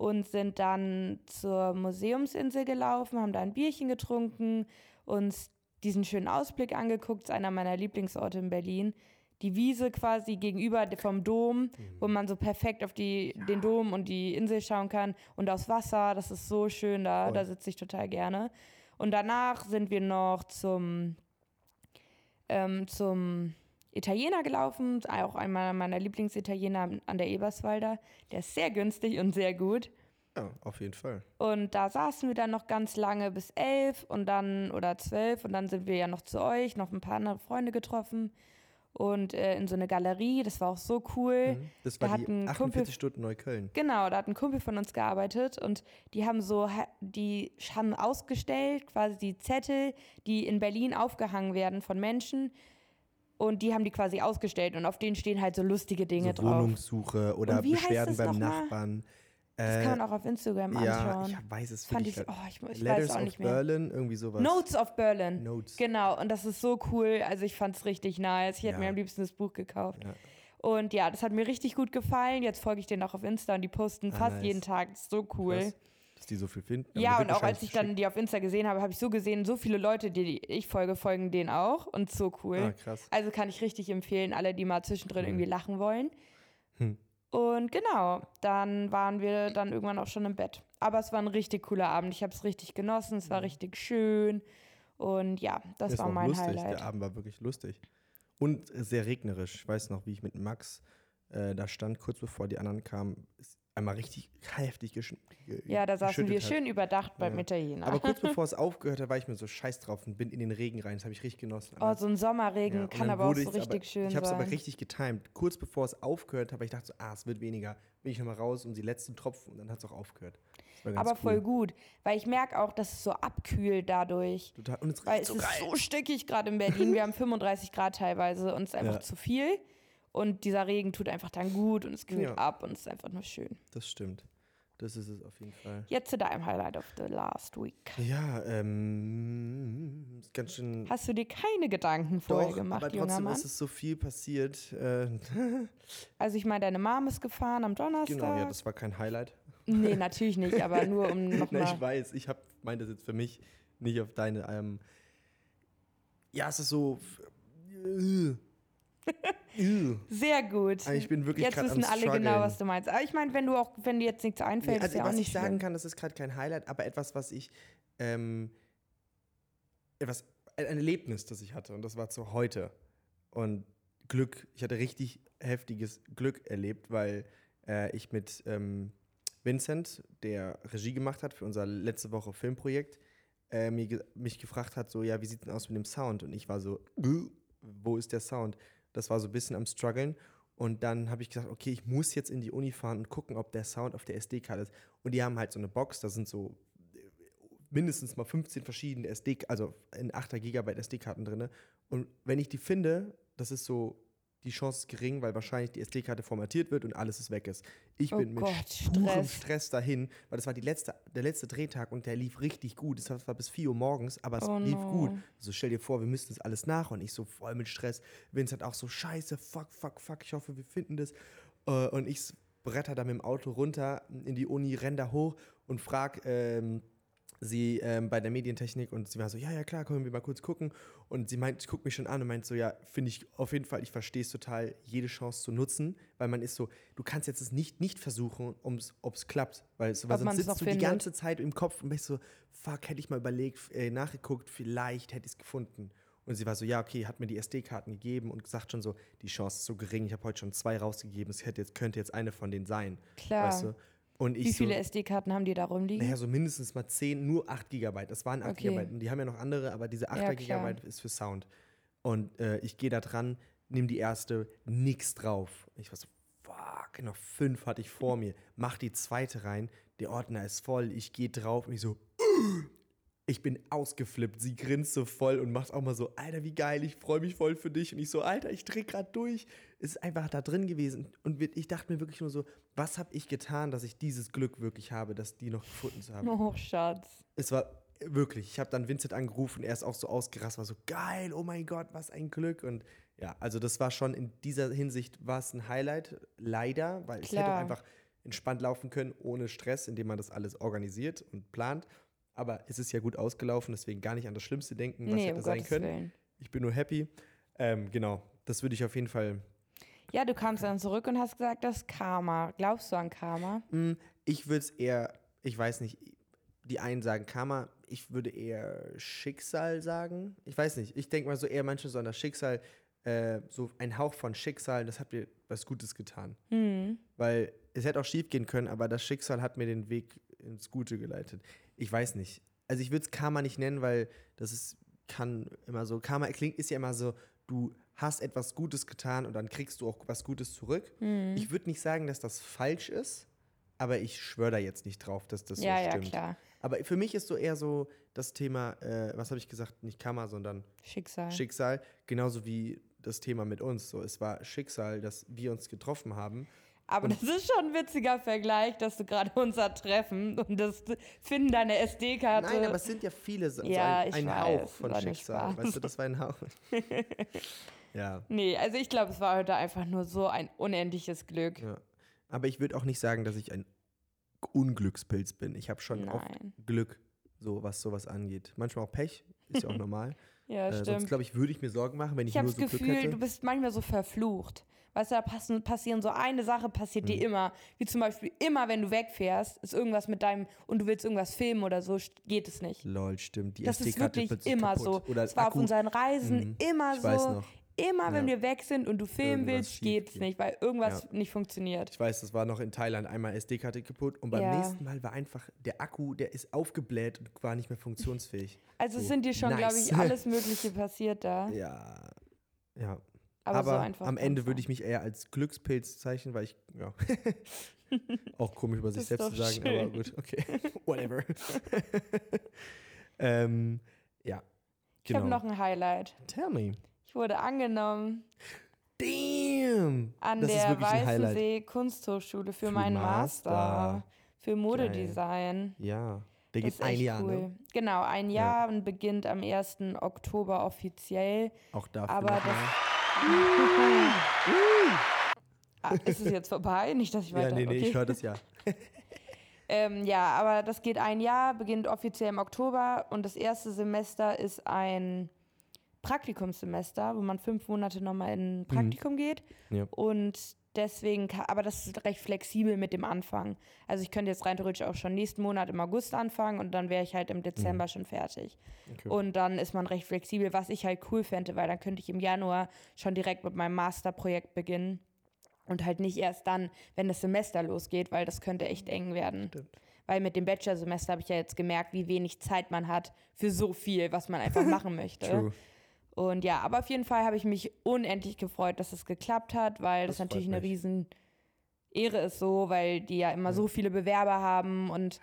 [SPEAKER 3] Und sind dann zur Museumsinsel gelaufen, haben da ein Bierchen getrunken, uns diesen schönen Ausblick angeguckt, ist einer meiner Lieblingsorte in Berlin. Die Wiese quasi gegenüber vom Dom, wo man so perfekt auf die, den Dom und die Insel schauen kann und aufs Wasser. Das ist so schön da,
[SPEAKER 2] Voll.
[SPEAKER 3] da sitze ich total gerne. Und danach sind wir noch zum, ähm, zum Italiener gelaufen, auch einmal meiner Lieblingsitaliener an der Eberswalder. Der ist sehr günstig und sehr gut.
[SPEAKER 2] Ja, auf jeden Fall.
[SPEAKER 3] Und da saßen wir dann noch ganz lange bis elf und dann oder zwölf und dann sind wir ja noch zu euch, noch ein paar andere Freunde getroffen und äh, in so eine Galerie. Das war auch so cool.
[SPEAKER 2] Mhm. Das
[SPEAKER 3] da
[SPEAKER 2] war
[SPEAKER 3] hat
[SPEAKER 2] die
[SPEAKER 3] ein
[SPEAKER 2] 48
[SPEAKER 3] Kumpel-
[SPEAKER 2] Stunden Neukölln.
[SPEAKER 3] Genau, da hat ein Kumpel von uns gearbeitet und die haben so, die haben ausgestellt, quasi die Zettel, die in Berlin aufgehangen werden von Menschen. Und die haben die quasi ausgestellt und auf denen stehen halt so lustige Dinge
[SPEAKER 2] so
[SPEAKER 3] drauf.
[SPEAKER 2] Wohnungssuche oder Beschwerden beim? Nachbarn.
[SPEAKER 3] Das
[SPEAKER 2] Äh,
[SPEAKER 3] kann man auch auf Instagram
[SPEAKER 2] ja,
[SPEAKER 3] anschauen.
[SPEAKER 2] ich weiß es
[SPEAKER 3] Fand
[SPEAKER 2] wirklich
[SPEAKER 3] ich, oh, ich, ich
[SPEAKER 2] Letters
[SPEAKER 3] weiß auch
[SPEAKER 2] of
[SPEAKER 3] nicht mehr.
[SPEAKER 2] Berlin, irgendwie sowas.
[SPEAKER 3] Notes of Berlin.
[SPEAKER 2] Notes.
[SPEAKER 3] Genau, und das ist so cool. Also ich fand es richtig nice. Ich hätte
[SPEAKER 2] Ja.
[SPEAKER 3] mir am liebsten das Buch gekauft.
[SPEAKER 2] Ja.
[SPEAKER 3] Und ja, das hat mir richtig gut gefallen. Jetzt folge ich denen auch auf Insta und die posten
[SPEAKER 2] Ah,
[SPEAKER 3] fast
[SPEAKER 2] nice.
[SPEAKER 3] jeden Tag. Das ist so cool.
[SPEAKER 2] Krass, dass die so viel finden. Aber
[SPEAKER 3] Ja,
[SPEAKER 2] die
[SPEAKER 3] und auch als ich dann die auf Insta gesehen habe, habe ich so gesehen, so viele Leute, die ich folge, folgen denen auch. Und so cool.
[SPEAKER 2] Ah, krass.
[SPEAKER 3] Also kann ich richtig empfehlen, alle, die mal zwischendrin
[SPEAKER 2] Cool.
[SPEAKER 3] irgendwie lachen wollen.
[SPEAKER 2] Hm.
[SPEAKER 3] Und genau, dann waren wir dann irgendwann auch schon im Bett. Aber es war ein richtig cooler Abend. Ich habe es richtig genossen. Es war
[SPEAKER 2] Mhm.
[SPEAKER 3] richtig schön. Und ja, das
[SPEAKER 2] Es
[SPEAKER 3] war mein
[SPEAKER 2] lustig.
[SPEAKER 3] Highlight.
[SPEAKER 2] Der Abend war wirklich lustig. Und sehr regnerisch. Ich weiß noch, wie ich mit Max äh, da stand, kurz bevor die anderen kamen, ist einmal richtig heftig gesch ge-
[SPEAKER 3] Ja, da saßen wir
[SPEAKER 2] hat.
[SPEAKER 3] schön überdacht beim
[SPEAKER 2] Ja.
[SPEAKER 3] Italiener.
[SPEAKER 2] Aber kurz bevor es aufgehört hat, war ich mir so scheiß drauf und bin in den Regen rein. Das habe ich richtig genossen.
[SPEAKER 3] oh, so ein Sommerregen
[SPEAKER 2] Ja,
[SPEAKER 3] kann aber auch so richtig
[SPEAKER 2] aber,
[SPEAKER 3] schön
[SPEAKER 2] Ich habe es
[SPEAKER 3] sein.
[SPEAKER 2] aber richtig getimt. Kurz bevor es aufgehört hat, habe ich dachte so, ah, es wird weniger. Bin ich nochmal raus um die letzten Tropfen und dann hat es auch aufgehört.
[SPEAKER 3] Aber voll
[SPEAKER 2] cool.
[SPEAKER 3] gut, weil ich merke auch, dass es so abkühlt dadurch.
[SPEAKER 2] Total. Und es
[SPEAKER 3] Weil es
[SPEAKER 2] so
[SPEAKER 3] ist
[SPEAKER 2] geil.
[SPEAKER 3] so stickig gerade in Berlin. Wir haben 35 Grad teilweise und es ist einfach
[SPEAKER 2] Ja.
[SPEAKER 3] zu viel. Und dieser Regen tut einfach dann gut und es kühlt
[SPEAKER 2] Ja.
[SPEAKER 3] ab und es ist einfach nur schön.
[SPEAKER 2] Das stimmt. Das ist es auf jeden Fall.
[SPEAKER 3] Jetzt zu deinem Highlight of the last week.
[SPEAKER 2] Ja, ähm, ist ganz schön.
[SPEAKER 3] Hast du dir keine Gedanken vorher
[SPEAKER 2] Doch,
[SPEAKER 3] gemacht,
[SPEAKER 2] aber
[SPEAKER 3] junger
[SPEAKER 2] trotzdem
[SPEAKER 3] Mann?
[SPEAKER 2] ist es so viel passiert. Äh,
[SPEAKER 3] Also ich meine, deine Mom ist gefahren am Donnerstag.
[SPEAKER 2] genau, ja, das war kein Highlight.
[SPEAKER 3] nee, natürlich nicht, aber nur um nochmal.
[SPEAKER 2] ich weiß, ich meine das jetzt für mich, nicht auf deine. Ähm, ja, es ist so. Äh.
[SPEAKER 3] Sehr gut.
[SPEAKER 2] Aber ich bin wirklich
[SPEAKER 3] Jetzt wissen alle genau,
[SPEAKER 2] struggeln.
[SPEAKER 3] was du meinst. Aber ich meine, wenn du auch, wenn dir jetzt nichts einfällt,
[SPEAKER 2] Nee,
[SPEAKER 3] ist
[SPEAKER 2] also
[SPEAKER 3] ja auch
[SPEAKER 2] was
[SPEAKER 3] nicht
[SPEAKER 2] ich sagen
[SPEAKER 3] schlimm.
[SPEAKER 2] kann, das ist gerade kein Highlight, aber etwas, was ich, ähm, etwas, ein Erlebnis, das ich hatte und das war zu heute. Und Glück, ich hatte richtig heftiges Glück erlebt, weil äh, ich mit ähm, Vincent, der Regie gemacht hat für unser letzte Woche Filmprojekt, äh, mich gefragt hat, so, ja, wie sieht denn aus mit dem Sound? Und ich war so, "Äh, wo ist der Sound? Das war so ein bisschen am struggeln. Und dann habe ich gesagt, okay, ich muss jetzt in die Uni fahren und gucken, ob der Sound auf der SD-Karte ist. Und die haben halt so eine Box, da sind so äh, mindestens mal 15 verschiedene SD, also in 8 Gigabyte SD-Karten drin. Und wenn ich die finde, das ist so, die Chance ist gering, weil wahrscheinlich die SD-Karte formatiert wird und alles ist weg ist. Ich
[SPEAKER 3] Oh
[SPEAKER 2] bin mit
[SPEAKER 3] Gott, Stress.
[SPEAKER 2] Stress dahin, weil das war die letzte, der letzte Drehtag und der lief richtig gut. Es war bis 4 Uhr morgens, aber es
[SPEAKER 3] Oh
[SPEAKER 2] lief
[SPEAKER 3] no.
[SPEAKER 2] gut. So stell dir vor, wir müssten das alles nach und ich so voll mit Stress. Vince hat auch so scheiße, fuck, fuck, fuck, ich hoffe, wir finden das. Äh, Und ich bretter da mit dem Auto runter in die Uni, renn da hoch und frag ähm, sie ähm, bei der Medientechnik und sie war so, ja, ja, klar, können wir mal kurz gucken. Und sie meint, guckt mich schon an und meint so, ja, finde ich auf jeden Fall, ich verstehe es total, jede Chance zu nutzen, weil man ist so, du kannst jetzt es nicht nicht versuchen, ob es klappt, weil, es- weil sonst sitzt du die
[SPEAKER 3] findet.
[SPEAKER 2] ganze Zeit im Kopf und bist so, fuck, hätte ich mal überlegt, äh, nachgeguckt, vielleicht hätte ich es gefunden. Und sie war so, ja, okay, hat mir die SD-Karten gegeben und gesagt schon so, die Chance ist so gering, ich habe heute schon zwei rausgegeben, es hätte jetzt, könnte jetzt eine von denen sein.
[SPEAKER 3] Klar.
[SPEAKER 2] Weißt du? Und ich
[SPEAKER 3] Wie
[SPEAKER 2] so,
[SPEAKER 3] viele SD-Karten haben die da rumliegen?
[SPEAKER 2] naja, so mindestens mal 10, nur 8 Gigabyte. Das waren 8
[SPEAKER 3] Okay.
[SPEAKER 2] Gigabyte. Und die haben ja noch andere, aber diese 8
[SPEAKER 3] Ja.
[SPEAKER 2] Gigabyte ist für Sound. Und äh, ich gehe da dran, nehme die erste, nix drauf. Ich war so, fuck, noch fünf hatte ich vor mir. Mach die zweite rein, der Ordner ist voll, ich gehe drauf und ich so, ich bin ausgeflippt. Sie grinst so voll und macht auch mal so, Alter, wie geil, ich freue mich voll für dich. Und ich so, Alter, ich dreh grad durch. Es ist einfach da drin gewesen. Und ich dachte mir wirklich nur so, was habe ich getan, dass ich dieses Glück wirklich habe, dass die noch gefunden zu haben.
[SPEAKER 3] Oh, Schatz.
[SPEAKER 2] Es war wirklich, ich habe dann Vincent angerufen, er ist auch so ausgerastet, war so geil, oh mein Gott, was ein Glück. Und ja, also das war schon in dieser Hinsicht war es ein Highlight, leider, weil es hätte auch
[SPEAKER 3] Klar.
[SPEAKER 2] einfach entspannt laufen können, ohne Stress, indem man das alles organisiert und plant. Aber es ist ja gut ausgelaufen, deswegen gar nicht an das Schlimmste denken, was
[SPEAKER 3] nee,
[SPEAKER 2] hätte
[SPEAKER 3] um
[SPEAKER 2] sein
[SPEAKER 3] Gottes
[SPEAKER 2] können.
[SPEAKER 3] Willen.
[SPEAKER 2] Ich bin nur happy. Ähm, genau, das würde ich auf jeden Fall.
[SPEAKER 3] Ja, du kamst dann zurück und hast gesagt, das ist Karma. Glaubst du an Karma?
[SPEAKER 2] Hm, ich würde es eher, ich weiß nicht, die einen sagen Karma, ich würde eher Schicksal sagen. Ich weiß nicht, ich denke mal so eher manche so an das Schicksal, äh, so ein Hauch von Schicksal, das hat mir was Gutes getan.
[SPEAKER 3] Hm.
[SPEAKER 2] Weil es hätte auch schief gehen können, aber das Schicksal hat mir den Weg ins Gute geleitet. Ich weiß nicht. Also ich würde es Karma nicht nennen, weil das ist, kann immer so, Karma klingt, ist ja immer so, du hast etwas Gutes getan und dann kriegst du auch was Gutes zurück.
[SPEAKER 3] Hm.
[SPEAKER 2] Ich würde nicht sagen, dass das falsch ist, aber ich schwöre da jetzt nicht drauf, dass das
[SPEAKER 3] ja,
[SPEAKER 2] so
[SPEAKER 3] ja,
[SPEAKER 2] stimmt.
[SPEAKER 3] klar.
[SPEAKER 2] Aber für mich ist so eher so das Thema, äh, was habe ich gesagt, nicht Karma, sondern
[SPEAKER 3] Schicksal.
[SPEAKER 2] Schicksal, genauso wie das Thema mit uns. So, es war Schicksal, dass wir uns getroffen haben.
[SPEAKER 3] Aber das ist schon ein witziger Vergleich, dass du gerade unser Treffen und das Finden deiner SD-Karte.
[SPEAKER 2] Nein, aber es sind ja viele, so
[SPEAKER 3] Ja,
[SPEAKER 2] ein,
[SPEAKER 3] ich
[SPEAKER 2] ein
[SPEAKER 3] weiß,
[SPEAKER 2] Hauch von Schicksal. Weißt du, das war ein Hauch. ja,
[SPEAKER 3] Nee, also ich glaube, es war heute einfach nur so ein unendliches Glück.
[SPEAKER 2] ja. Aber ich würde auch nicht sagen, dass ich ein Unglückspilz bin. Ich habe schon oft
[SPEAKER 3] Nein.
[SPEAKER 2] Glück, so was sowas angeht. Manchmal auch Pech, ist ja auch normal.
[SPEAKER 3] Ja,
[SPEAKER 2] äh, sonst
[SPEAKER 3] stimmt.
[SPEAKER 2] glaube ich, würde ich mir Sorgen machen, wenn ich,
[SPEAKER 3] Ich habe
[SPEAKER 2] nur
[SPEAKER 3] das
[SPEAKER 2] so Glück
[SPEAKER 3] Gefühl,
[SPEAKER 2] hätte.
[SPEAKER 3] du bist manchmal so verflucht. Weißt du, da passen, passieren so eine Sache, passiert
[SPEAKER 2] Hm.
[SPEAKER 3] dir immer. Wie zum Beispiel immer, wenn du wegfährst, ist irgendwas mit deinem und du willst irgendwas filmen oder so, geht es nicht.
[SPEAKER 2] Lol, stimmt. Die
[SPEAKER 3] Das ist wirklich immer
[SPEAKER 2] kaputt.
[SPEAKER 3] so.
[SPEAKER 2] Oder
[SPEAKER 3] Es war auf unseren Reisen
[SPEAKER 2] Mhm.
[SPEAKER 3] immer
[SPEAKER 2] Ich
[SPEAKER 3] so.
[SPEAKER 2] weiß noch.
[SPEAKER 3] Immer, wenn
[SPEAKER 2] Ja.
[SPEAKER 3] wir weg sind und du filmen
[SPEAKER 2] Irgendwas
[SPEAKER 3] willst, geht's
[SPEAKER 2] geht.
[SPEAKER 3] nicht, weil irgendwas
[SPEAKER 2] Ja.
[SPEAKER 3] nicht funktioniert.
[SPEAKER 2] Ich weiß, das war noch in Thailand einmal SD-Karte kaputt und beim
[SPEAKER 3] Ja.
[SPEAKER 2] nächsten Mal war einfach der Akku, der ist aufgebläht und war nicht mehr funktionsfähig.
[SPEAKER 3] Also
[SPEAKER 2] So,
[SPEAKER 3] sind dir schon, glaube
[SPEAKER 2] nice.
[SPEAKER 3] ich, alles Mögliche passiert da.
[SPEAKER 2] Ja. Ja.
[SPEAKER 3] Aber,
[SPEAKER 2] Aber,
[SPEAKER 3] so einfach.
[SPEAKER 2] am Ende würde ich mich eher als Glückspilz zeichnen, weil ich, ja. Auch komisch über sich selbst zu sagen, aber
[SPEAKER 3] schön.
[SPEAKER 2] gut, okay. Whatever. ähm, ja.
[SPEAKER 3] Ich habe
[SPEAKER 2] Genau.
[SPEAKER 3] noch ein Highlight.
[SPEAKER 2] Tell me.
[SPEAKER 3] Ich wurde angenommen
[SPEAKER 2] Damn!
[SPEAKER 3] an
[SPEAKER 2] das
[SPEAKER 3] der. Weißensee Kunsthochschule für,
[SPEAKER 2] Für
[SPEAKER 3] meinen Master,
[SPEAKER 2] Master.
[SPEAKER 3] für Modedesign.
[SPEAKER 2] Ja. Der
[SPEAKER 3] Das
[SPEAKER 2] geht ein Jahr,
[SPEAKER 3] cool.
[SPEAKER 2] ne?
[SPEAKER 3] Genau, ein
[SPEAKER 2] Ja.
[SPEAKER 3] Jahr und beginnt am 1. Oktober offiziell.
[SPEAKER 2] Auch dafür.
[SPEAKER 3] Aber
[SPEAKER 2] nochmal.
[SPEAKER 3] Ah, ist es jetzt vorbei? Nicht, dass ich weiter.
[SPEAKER 2] Ja, nee, nee,
[SPEAKER 3] okay.
[SPEAKER 2] ich höre das ja.
[SPEAKER 3] Ähm, ja, aber das geht ein Jahr, beginnt offiziell im Oktober und das erste Semester ist ein Praktikumssemester, wo man fünf Monate nochmal in ein Praktikum geht.
[SPEAKER 2] Mhm. Ja.
[SPEAKER 3] Und deswegen, aber das ist recht flexibel mit dem Anfang. Also ich könnte jetzt rein theoretisch auch schon nächsten Monat im August anfangen und dann wäre ich halt im Dezember schon fertig.
[SPEAKER 2] Mhm. Okay.
[SPEAKER 3] Und dann ist man recht flexibel, was ich halt cool fände, weil dann könnte ich im Januar schon direkt mit meinem Masterprojekt beginnen. Und halt nicht erst dann, wenn das Semester losgeht, weil das könnte echt eng werden.
[SPEAKER 2] Stimmt.
[SPEAKER 3] Weil mit dem Bachelorsemester habe ich ja jetzt gemerkt, wie wenig Zeit man hat für so viel, was man einfach machen möchte.
[SPEAKER 2] True.
[SPEAKER 3] Und ja, aber auf jeden Fall habe ich mich unendlich gefreut, dass es geklappt hat, weil das,
[SPEAKER 2] Das
[SPEAKER 3] natürlich eine
[SPEAKER 2] mich.
[SPEAKER 3] riesen Ehre ist so, weil die ja immer so viele Bewerber haben und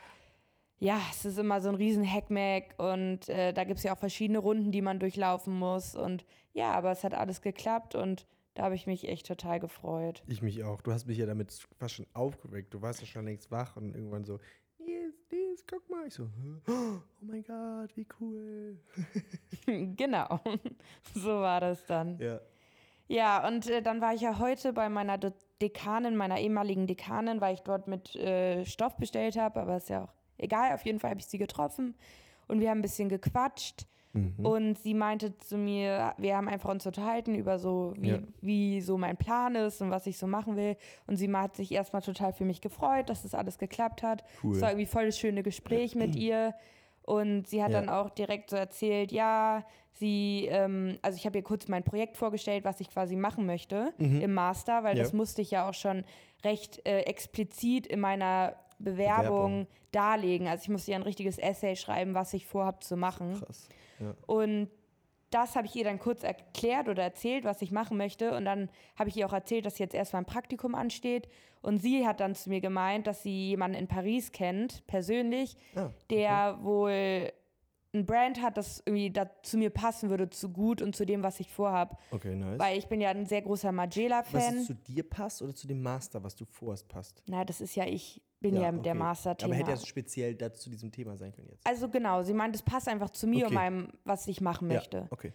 [SPEAKER 3] ja, es ist immer so ein riesen Hackmack und äh, da gibt es ja auch verschiedene Runden, die man durchlaufen muss und ja, aber es hat alles geklappt und da habe ich mich echt total gefreut.
[SPEAKER 2] Ich mich auch. Du hast mich ja damit fast schon aufgeweckt. Du warst ja schon längst wach und irgendwann so, Nils, guck mal. Ich so, "Hä? oh mein Gott, wie cool.
[SPEAKER 3] genau, so war das dann.
[SPEAKER 2] Ja.
[SPEAKER 3] Ja, und äh, dann war ich ja heute bei meiner De Dekanin, meiner ehemaligen Dekanin, weil ich dort mit äh, Stoff bestellt habe, aber ist ja auch egal. Auf jeden Fall habe ich sie getroffen und wir haben ein bisschen gequatscht.
[SPEAKER 2] Mhm.
[SPEAKER 3] Und sie meinte zu mir, wir haben einfach uns unterhalten über so, wie,
[SPEAKER 2] Ja.
[SPEAKER 3] wie so mein Plan ist und was ich so machen will. Und sie hat sich erstmal total für mich gefreut, dass das alles geklappt hat.
[SPEAKER 2] Cool.
[SPEAKER 3] Es war irgendwie voll das schöne Gespräch mit ihr. Und sie hat
[SPEAKER 2] Ja.
[SPEAKER 3] dann auch direkt so erzählt, ja, sie, ähm, also ich habe ihr kurz mein Projekt vorgestellt, was ich quasi machen möchte im Master, weil
[SPEAKER 2] Mhm. Ja.
[SPEAKER 3] das musste ich ja auch schon recht äh, explizit in meiner Bewerbung,
[SPEAKER 2] Bewerbung.
[SPEAKER 3] darlegen. Also ich musste ja ein richtiges Essay schreiben, was ich vorhabe zu machen.
[SPEAKER 2] Krass. Ja.
[SPEAKER 3] Und das habe ich ihr dann kurz erklärt oder erzählt, was ich machen möchte. Und dann habe ich ihr auch erzählt, dass jetzt erstmal ein Praktikum ansteht. Und sie hat dann zu mir gemeint, dass sie jemanden in Paris kennt, persönlich,
[SPEAKER 2] Ah,
[SPEAKER 3] der wohl ein Brand hat, das irgendwie da zu mir passen würde, zu gut und zu dem, was ich vorhabe.
[SPEAKER 2] Okay, nice.
[SPEAKER 3] Weil ich bin ja ein sehr großer
[SPEAKER 2] was
[SPEAKER 3] Magela-Fan.
[SPEAKER 2] zu dir passt oder zu dem Master, was du vorhast, passt?
[SPEAKER 3] Na, das ist ja, ich bin ja, der
[SPEAKER 2] okay.
[SPEAKER 3] Master-Thema.
[SPEAKER 2] Aber hätte ja speziell dazu zu diesem Thema sein können jetzt.
[SPEAKER 3] also genau, sie meint, es passt einfach zu mir
[SPEAKER 2] Okay.
[SPEAKER 3] und meinem, was ich machen möchte.
[SPEAKER 2] Ja, okay.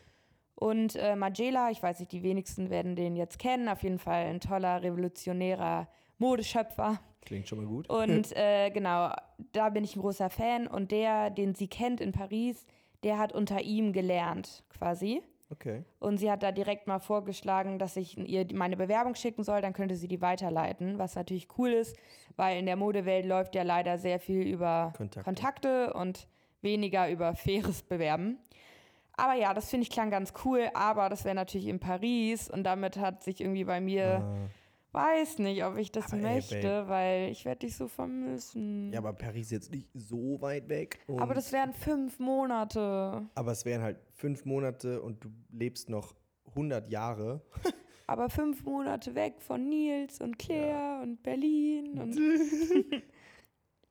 [SPEAKER 3] Und äh, Magela, ich weiß nicht, die wenigsten werden den jetzt kennen, auf jeden Fall ein toller, revolutionärer Modeschöpfer.
[SPEAKER 2] Klingt schon mal gut.
[SPEAKER 3] Und äh, genau, da bin ich ein großer Fan. Und der, den sie kennt in Paris, der hat unter ihm gelernt, quasi.
[SPEAKER 2] Okay.
[SPEAKER 3] Und sie hat da direkt mal vorgeschlagen, dass ich ihr meine Bewerbung schicken soll, dann könnte sie die weiterleiten, was natürlich cool ist, weil in der Modewelt läuft ja leider sehr viel über
[SPEAKER 2] Kontakte.
[SPEAKER 3] Kontakte und weniger über faires Bewerben. Aber ja, das finde ich klang ganz cool, aber das wäre natürlich in Paris und damit hat sich irgendwie bei mir,
[SPEAKER 2] Ah.
[SPEAKER 3] Weiß nicht, ob ich das
[SPEAKER 2] Aber ey,
[SPEAKER 3] möchte,
[SPEAKER 2] Babe.
[SPEAKER 3] weil ich werde dich so vermissen.
[SPEAKER 2] Ja, aber Paris ist jetzt nicht so weit weg. Und,
[SPEAKER 3] aber das wären fünf Monate.
[SPEAKER 2] aber es wären halt fünf Monate und du lebst noch 100 Jahre.
[SPEAKER 3] Aber fünf Monate weg von Nils und Claire und Berlin und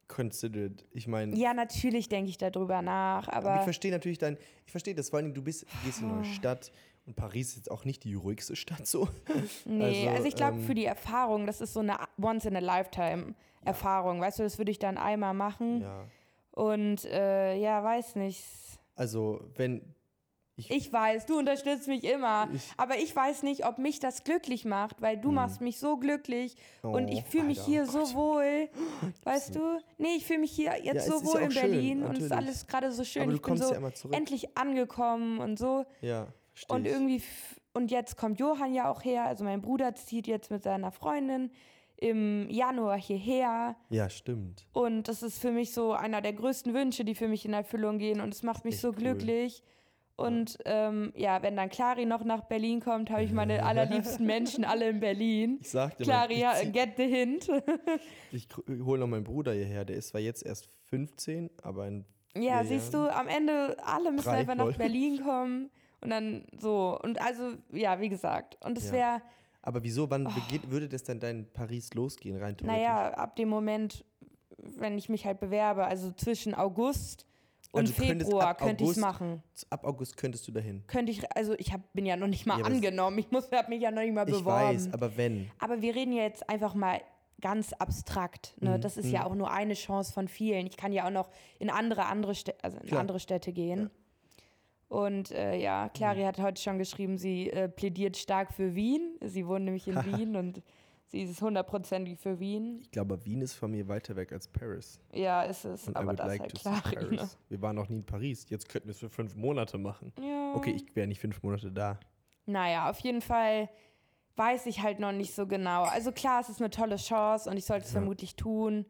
[SPEAKER 2] Considered. Ich meine,
[SPEAKER 3] Ja, natürlich denke ich darüber nach,
[SPEAKER 2] aber ich verstehe natürlich dein, ich verstehe das, vor allem du bist, gehst in eine
[SPEAKER 3] Ah.
[SPEAKER 2] neue Stadt und Paris ist jetzt auch nicht die ruhigste Stadt so.
[SPEAKER 3] nee, also,
[SPEAKER 2] also,
[SPEAKER 3] ich glaube
[SPEAKER 2] ähm,
[SPEAKER 3] für die Erfahrung, das ist so eine once in a lifetime Erfahrung, weißt du, das würde ich dann einmal machen
[SPEAKER 2] Ja.
[SPEAKER 3] und äh, ja, weiß nicht.
[SPEAKER 2] Also, wenn
[SPEAKER 3] Ich weiß, du unterstützt mich immer,
[SPEAKER 2] Ich-
[SPEAKER 3] aber ich weiß nicht, ob mich das glücklich macht, weil du machst mich so glücklich und
[SPEAKER 2] Oh,
[SPEAKER 3] ich fühle mich hier
[SPEAKER 2] oh
[SPEAKER 3] so
[SPEAKER 2] Gott.
[SPEAKER 3] wohl, weißt du? Nee, ich fühle mich hier jetzt
[SPEAKER 2] es
[SPEAKER 3] so wohl
[SPEAKER 2] ja
[SPEAKER 3] in
[SPEAKER 2] schön,
[SPEAKER 3] Berlin und es ist
[SPEAKER 2] natürlich.
[SPEAKER 3] alles gerade so schön.
[SPEAKER 2] aber du
[SPEAKER 3] ich bin
[SPEAKER 2] kommst
[SPEAKER 3] so
[SPEAKER 2] ja immer zurück.
[SPEAKER 3] endlich angekommen und so.
[SPEAKER 2] Ja, verstehe
[SPEAKER 3] Und irgendwie, und jetzt kommt Johann ja auch her, also mein Bruder zieht jetzt mit seiner Freundin im Januar hierher.
[SPEAKER 2] Ja, stimmt.
[SPEAKER 3] Und das ist für mich so einer der größten Wünsche, die für mich in Erfüllung gehen. Und es macht mich
[SPEAKER 2] Echt
[SPEAKER 3] so
[SPEAKER 2] cool.
[SPEAKER 3] glücklich. Und ähm, ja, wenn dann Clari noch nach Berlin kommt, habe ich meine allerliebsten Menschen alle in Berlin.
[SPEAKER 2] Ich sagte
[SPEAKER 3] Clari, ja, get the hint.
[SPEAKER 2] ich hole noch meinen Bruder hierher. Der ist zwar jetzt erst 15, aber in
[SPEAKER 3] Ja, siehst
[SPEAKER 2] Jahren-
[SPEAKER 3] du, am Ende alle müssen einfach nach. Berlin kommen. Und dann so. Und also, ja, wie gesagt. Und es
[SPEAKER 2] Ja.
[SPEAKER 3] wäre.
[SPEAKER 2] Aber wieso, wann begeht, würde das dann dein Paris losgehen, rein theoretisch?
[SPEAKER 3] Naja, ab dem Moment, wenn ich mich halt bewerbe, also zwischen August und
[SPEAKER 2] Also
[SPEAKER 3] Februar könnte ich es machen.
[SPEAKER 2] Ab August könntest du dahin.
[SPEAKER 3] Könnte ich, also ich hab, bin ja noch nicht mal
[SPEAKER 2] Ja,
[SPEAKER 3] angenommen. Ich muss, habe mich ja noch nicht mal
[SPEAKER 2] Ich
[SPEAKER 3] beworben.
[SPEAKER 2] weiß, aber wenn.
[SPEAKER 3] aber wir reden ja jetzt einfach mal ganz abstrakt. Ne?
[SPEAKER 2] Mhm,
[SPEAKER 3] Das ist ja auch nur eine Chance von vielen. Ich kann ja auch noch in andere, andere Städte, also in
[SPEAKER 2] Klar.
[SPEAKER 3] andere Städte gehen. Und äh, ja,
[SPEAKER 2] Mhm.
[SPEAKER 3] Clary hat heute schon geschrieben, sie äh, plädiert stark für Wien. Sie wohnt nämlich in Wien und sie ist hundertprozentig für Wien.
[SPEAKER 2] Ich glaube, Wien ist von mir weiter weg als Paris.
[SPEAKER 3] Ja, ist es.
[SPEAKER 2] Und
[SPEAKER 3] aber das
[SPEAKER 2] like
[SPEAKER 3] halt
[SPEAKER 2] to see
[SPEAKER 3] Clary. Ne?
[SPEAKER 2] Wir waren noch nie in Paris. Jetzt könnten wir es für fünf Monate machen.
[SPEAKER 3] Ja.
[SPEAKER 2] Okay, ich wäre nicht fünf Monate da.
[SPEAKER 3] Naja, auf jeden Fall weiß ich halt noch nicht so genau. Also klar, es ist eine tolle Chance und ich sollte es
[SPEAKER 2] Ja.
[SPEAKER 3] vermutlich tun.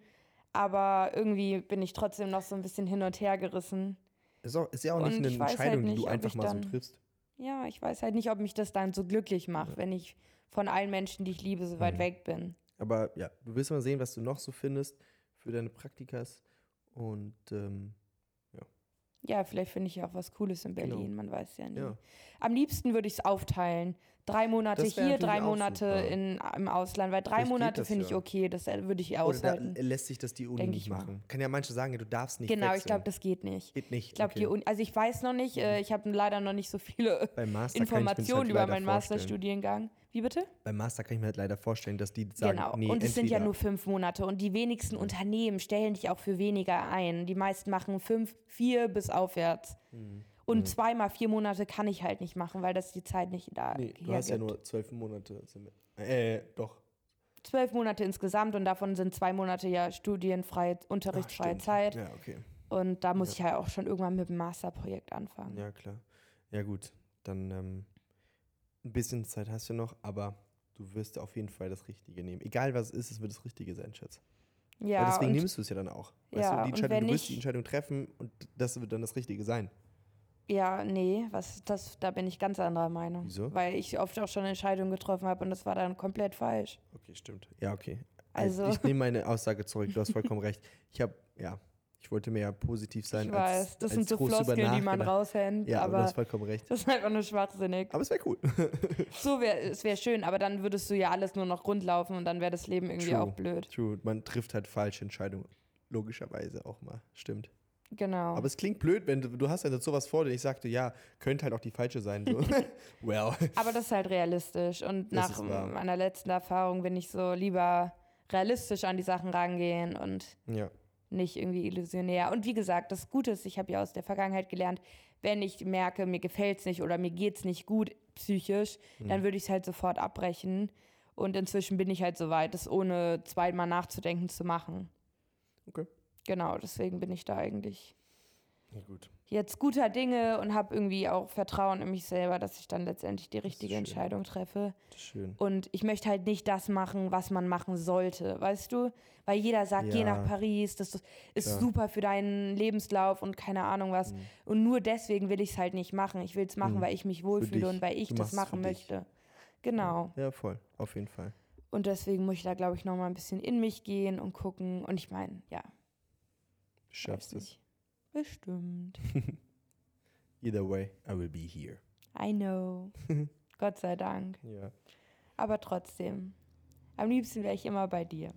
[SPEAKER 3] Aber irgendwie bin ich trotzdem noch so ein bisschen hin und her gerissen.
[SPEAKER 2] Ist, auch, ist ja auch nicht
[SPEAKER 3] Und
[SPEAKER 2] eine
[SPEAKER 3] halt
[SPEAKER 2] Entscheidung, die
[SPEAKER 3] nicht,
[SPEAKER 2] du
[SPEAKER 3] ob
[SPEAKER 2] einfach mal so
[SPEAKER 3] dann-
[SPEAKER 2] triffst.
[SPEAKER 3] Ja, ich weiß halt nicht, ob mich das dann so glücklich macht, wenn ich von allen Menschen, die ich liebe, so weit
[SPEAKER 2] Mhm.
[SPEAKER 3] weg bin.
[SPEAKER 2] Aber ja, du wirst mal sehen, was du noch so findest für deine Praktikas. Und ähm,
[SPEAKER 3] Ja, vielleicht finde ich ja auch was Cooles in
[SPEAKER 2] Genau.
[SPEAKER 3] Berlin, man weiß ja nie.
[SPEAKER 2] ja.
[SPEAKER 3] Am liebsten würde ich es aufteilen. Drei Monate hier, drei Monate in, im Ausland, weil drei
[SPEAKER 2] Vielleicht
[SPEAKER 3] Monate finde ich
[SPEAKER 2] ja.
[SPEAKER 3] okay, das würde ich
[SPEAKER 2] Oder
[SPEAKER 3] aushalten.
[SPEAKER 2] lässt sich das die Uni nicht
[SPEAKER 3] ich mal.
[SPEAKER 2] machen. Kann ja manche sagen, du darfst nicht
[SPEAKER 3] Genau, ich
[SPEAKER 2] wechseln.
[SPEAKER 3] glaube, das geht nicht.
[SPEAKER 2] Geht nicht.
[SPEAKER 3] Ich glaube,
[SPEAKER 2] okay.
[SPEAKER 3] die Uni, also ich weiß noch nicht, äh, ich habe leider noch nicht so viele
[SPEAKER 2] ich das
[SPEAKER 3] Informationen
[SPEAKER 2] halt
[SPEAKER 3] über meinen
[SPEAKER 2] vorstellen.
[SPEAKER 3] Masterstudiengang. Wie bitte?
[SPEAKER 2] Beim Master kann ich mir halt leider vorstellen, dass die sagen,
[SPEAKER 3] genau.
[SPEAKER 2] nee,
[SPEAKER 3] und es sind ja nur fünf Monate und die wenigsten Unternehmen stellen dich auch für weniger ein. Die meisten machen fünf, vier bis aufwärts.
[SPEAKER 2] Hm.
[SPEAKER 3] Und zweimal vier Monate kann ich halt nicht machen, weil das die Zeit nicht da
[SPEAKER 2] Nee, du hast ja nur zwölf Monate. Äh, doch.
[SPEAKER 3] Zwölf Monate insgesamt und davon sind zwei Monate ja studienfreie, unterrichtsfreie
[SPEAKER 2] stimmt.
[SPEAKER 3] Zeit.
[SPEAKER 2] Ja, okay.
[SPEAKER 3] Und da muss ich ja auch schon irgendwann mit dem Masterprojekt anfangen.
[SPEAKER 2] Ja, klar. Ja, gut. Dann ähm, ein bisschen Zeit hast du noch, aber du wirst auf jeden Fall das Richtige nehmen. Egal was es ist, es wird das Richtige sein, Schatz.
[SPEAKER 3] Ja,
[SPEAKER 2] Weil deswegen nimmst du es ja dann auch. Weißt
[SPEAKER 3] Ja,
[SPEAKER 2] du, die
[SPEAKER 3] und
[SPEAKER 2] Entscheidung, du wirst die Entscheidung treffen und das wird dann das Richtige sein.
[SPEAKER 3] Ja, nee, was, das, da bin ich ganz anderer Meinung.
[SPEAKER 2] Wieso?
[SPEAKER 3] Weil ich oft auch schon Entscheidungen getroffen habe und das war dann komplett falsch.
[SPEAKER 2] Okay, stimmt. Ja, okay.
[SPEAKER 3] Also-
[SPEAKER 2] ich nehme meine Aussage zurück. Du hast vollkommen recht. Ich habe, ja, ich wollte mehr positiv sein.
[SPEAKER 3] ich
[SPEAKER 2] als,
[SPEAKER 3] weiß, das
[SPEAKER 2] als
[SPEAKER 3] sind so Floskeln, die man raushängt,
[SPEAKER 2] Ja, aber du hast vollkommen recht.
[SPEAKER 3] das ist einfach nur schwachsinnig.
[SPEAKER 2] Aber es wäre cool.
[SPEAKER 3] So wäre es wäre schön, aber dann würdest du ja alles nur noch rund laufen und dann wäre das Leben irgendwie
[SPEAKER 2] True.
[SPEAKER 3] auch blöd.
[SPEAKER 2] True. Man trifft halt falsche Entscheidungen. Logischerweise auch mal. Stimmt.
[SPEAKER 3] Genau.
[SPEAKER 2] Aber es klingt blöd, wenn du, du hast ja jetzt sowas vor dir. Ich sagte, ja, könnte halt auch die falsche sein. So. well.
[SPEAKER 3] Aber das ist halt realistisch. Und nach meiner letzten Erfahrung bin ich so lieber realistisch an die Sachen rangehen und
[SPEAKER 2] Ja.
[SPEAKER 3] nicht irgendwie illusionär. Und wie gesagt, das Gute ist, ich habe ja aus der Vergangenheit gelernt, wenn ich merke, mir gefällt es nicht oder mir geht es nicht gut psychisch,
[SPEAKER 2] Mhm.
[SPEAKER 3] dann würde ich es halt sofort abbrechen. Und inzwischen bin ich halt so weit, das ohne zweimal nachzudenken zu machen.
[SPEAKER 2] Okay.
[SPEAKER 3] Genau, deswegen bin ich da eigentlich
[SPEAKER 2] Ja, gut.
[SPEAKER 3] jetzt guter Dinge und habe irgendwie auch Vertrauen in mich selber, dass ich dann letztendlich die richtige. Entscheidung treffe.
[SPEAKER 2] Schön.
[SPEAKER 3] Und ich möchte halt nicht das machen, was man machen sollte, weißt du? Weil jeder sagt, geh
[SPEAKER 2] Ja.
[SPEAKER 3] nach Paris, das ist
[SPEAKER 2] Klar.
[SPEAKER 3] super für deinen Lebenslauf und keine Ahnung was.
[SPEAKER 2] Mhm.
[SPEAKER 3] Und nur deswegen will ich es halt nicht machen. Ich will es machen,
[SPEAKER 2] Mhm.
[SPEAKER 3] weil ich mich wohlfühle und weil ich
[SPEAKER 2] Du
[SPEAKER 3] das machen möchte. Genau.
[SPEAKER 2] Ja, voll. Auf jeden Fall.
[SPEAKER 3] Und deswegen muss ich da, glaube ich, nochmal ein bisschen in mich gehen und gucken. Und ich meine, ja,
[SPEAKER 2] schaffst es.
[SPEAKER 3] Bestimmt.
[SPEAKER 2] Either way, I will be here.
[SPEAKER 3] I know. Gott sei Dank.
[SPEAKER 2] Ja.
[SPEAKER 3] Aber trotzdem. Am liebsten wäre ich immer bei dir.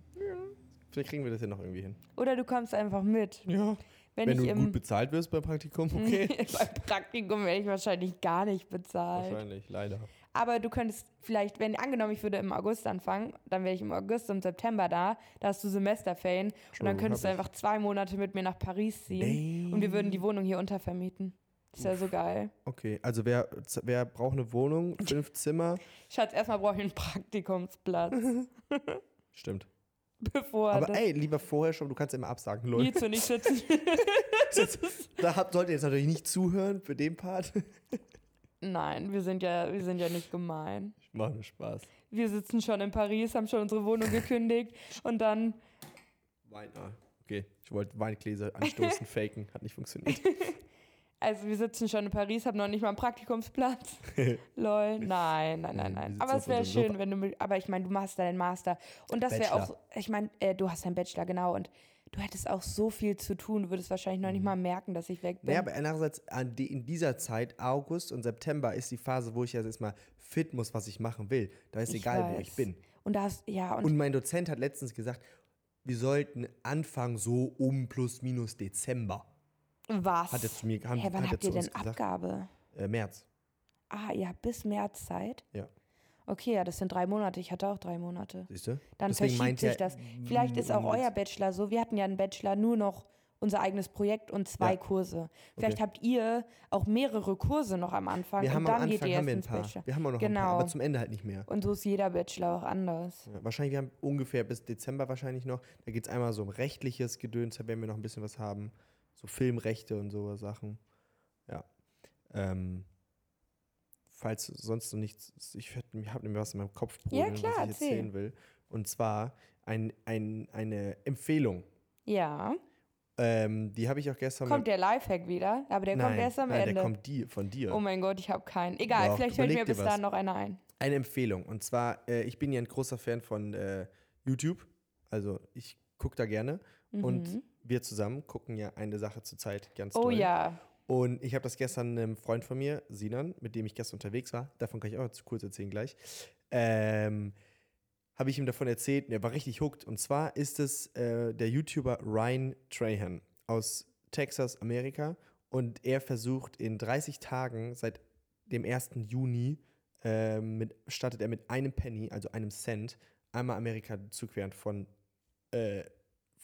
[SPEAKER 2] Vielleicht kriegen wir das ja noch irgendwie hin.
[SPEAKER 3] Oder du kommst einfach mit.
[SPEAKER 2] Ja.
[SPEAKER 3] Wenn,
[SPEAKER 2] Wenn,
[SPEAKER 3] ich
[SPEAKER 2] du gut bezahlt wirst beim Praktikum, okay.
[SPEAKER 3] beim Praktikum werde ich wahrscheinlich gar nicht bezahlt.
[SPEAKER 2] Wahrscheinlich, leider.
[SPEAKER 3] Aber du könntest vielleicht, wenn angenommen, ich würde im August anfangen, dann wäre ich im August und September da, da hast du Semesterferien und dann
[SPEAKER 2] True,
[SPEAKER 3] könntest du einfach zwei Monate mit mir nach Paris ziehen und wir würden die Wohnung hier untervermieten. Das wäre so geil.
[SPEAKER 2] Okay, also wer, wer braucht eine Wohnung? Fünf Zimmer?
[SPEAKER 3] Schatz, erstmal brauche ich einen Praktikumsplatz,
[SPEAKER 2] Stimmt.
[SPEAKER 3] bevor
[SPEAKER 2] Aber ey, lieber vorher schon, du kannst immer absagen, Leute.
[SPEAKER 3] Und ich sitzen.
[SPEAKER 2] Da habt, solltet ihr jetzt natürlich nicht zuhören für den Part.
[SPEAKER 3] Nein, wir sind ja, wir sind ja nicht gemein.
[SPEAKER 2] Ich mache nur Spaß.
[SPEAKER 3] Wir sitzen schon in Paris, haben schon unsere Wohnung gekündigt und dann
[SPEAKER 2] Wein. Ah, okay. Ich wollte Weingläser anstoßen, faken. Hat nicht funktioniert.
[SPEAKER 3] Also wir sitzen schon in Paris, haben noch nicht mal einen Praktikumsplatz. Lol. Nein, nein, nein, nein. Aber es wäre schön, wenn du aber ich meine, du machst deinen Master. Und das wäre auch, ich meine, äh, du hast deinen Bachelor, genau. Und du hättest auch so viel zu tun. Du würdest wahrscheinlich noch nicht mal merken, dass ich weg bin.
[SPEAKER 2] Naja, aber andererseits, an die, in dieser Zeit, August und September, ist die Phase, wo ich jetzt erstmal fit muss, was ich machen will. Da ist
[SPEAKER 3] Ich
[SPEAKER 2] egal, wo ich
[SPEAKER 3] weiß.
[SPEAKER 2] bin.
[SPEAKER 3] Und da hast, ja, und,
[SPEAKER 2] Und mein Dozent hat letztens gesagt, wir sollten anfangen so um plus minus Dezember.
[SPEAKER 3] was?
[SPEAKER 2] Hat er zu mir haben,
[SPEAKER 3] Hä, wann habt ihr denn
[SPEAKER 2] gesagt.
[SPEAKER 3] Abgabe?
[SPEAKER 2] Äh, März.
[SPEAKER 3] Ah, ihr habt bis März Zeit?
[SPEAKER 2] Ja.
[SPEAKER 3] Okay, ja, das sind drei Monate. Ich hatte auch drei Monate.
[SPEAKER 2] Siehst du?
[SPEAKER 3] Dann
[SPEAKER 2] Deswegen
[SPEAKER 3] verschiebt sich das. Vielleicht ist auch euer Bachelor so. Wir hatten ja einen Bachelor nur noch unser eigenes Projekt und zwei
[SPEAKER 2] Ja.
[SPEAKER 3] Kurse. Vielleicht
[SPEAKER 2] Okay.
[SPEAKER 3] habt ihr auch mehrere Kurse noch am Anfang
[SPEAKER 2] Wir
[SPEAKER 3] und
[SPEAKER 2] haben
[SPEAKER 3] dann
[SPEAKER 2] am
[SPEAKER 3] geht
[SPEAKER 2] Anfang
[SPEAKER 3] ihr
[SPEAKER 2] haben wir ein paar.
[SPEAKER 3] Bachelor.
[SPEAKER 2] Wir haben auch noch ein paar,
[SPEAKER 3] Genau.
[SPEAKER 2] aber zum Ende halt nicht mehr.
[SPEAKER 3] Und so ist jeder Bachelor auch anders.
[SPEAKER 2] Ja, wahrscheinlich, wir haben ungefähr bis Dezember wahrscheinlich noch. Da geht es einmal so um rechtliches Gedöns, da werden wir noch ein bisschen was haben. So Filmrechte und so Sachen. Ja. Ähm, falls sonst noch nichts, ich habe nämlich was in meinem Kopf,
[SPEAKER 3] Ja, klar,
[SPEAKER 2] was ich erzählen will. Und zwar ein, ein, eine Empfehlung.
[SPEAKER 3] Ja.
[SPEAKER 2] Ähm, die habe ich auch gestern
[SPEAKER 3] Kommt der Lifehack wieder, aber der
[SPEAKER 2] nein,
[SPEAKER 3] kommt erst am
[SPEAKER 2] nein,
[SPEAKER 3] Ende.
[SPEAKER 2] der kommt die, von dir.
[SPEAKER 3] oh mein Gott, ich habe keinen. Egal,
[SPEAKER 2] Doch,
[SPEAKER 3] vielleicht fällt mir bis dahin noch einer ein.
[SPEAKER 2] Eine Empfehlung. Und zwar, äh, ich bin ja ein großer Fan von äh, YouTube. Also ich gucke da gerne. Und
[SPEAKER 3] Mhm.
[SPEAKER 2] wir zusammen gucken ja eine Sache zur Zeit ganz
[SPEAKER 3] Oh
[SPEAKER 2] toll.
[SPEAKER 3] ja.
[SPEAKER 2] Und ich habe das gestern einem Freund von mir, Sinan, mit dem ich gestern unterwegs war, davon kann ich auch kurz erzählen gleich, ähm, habe ich ihm davon erzählt und er war richtig hooked. Und zwar ist es äh, der YouTuber Ryan Trahan aus Texas, Amerika. Und er versucht in 30 Tagen seit dem 1. Juni, ähm, mit, startet er mit einem Penny, also einem Cent, einmal Amerika zu queren von, äh,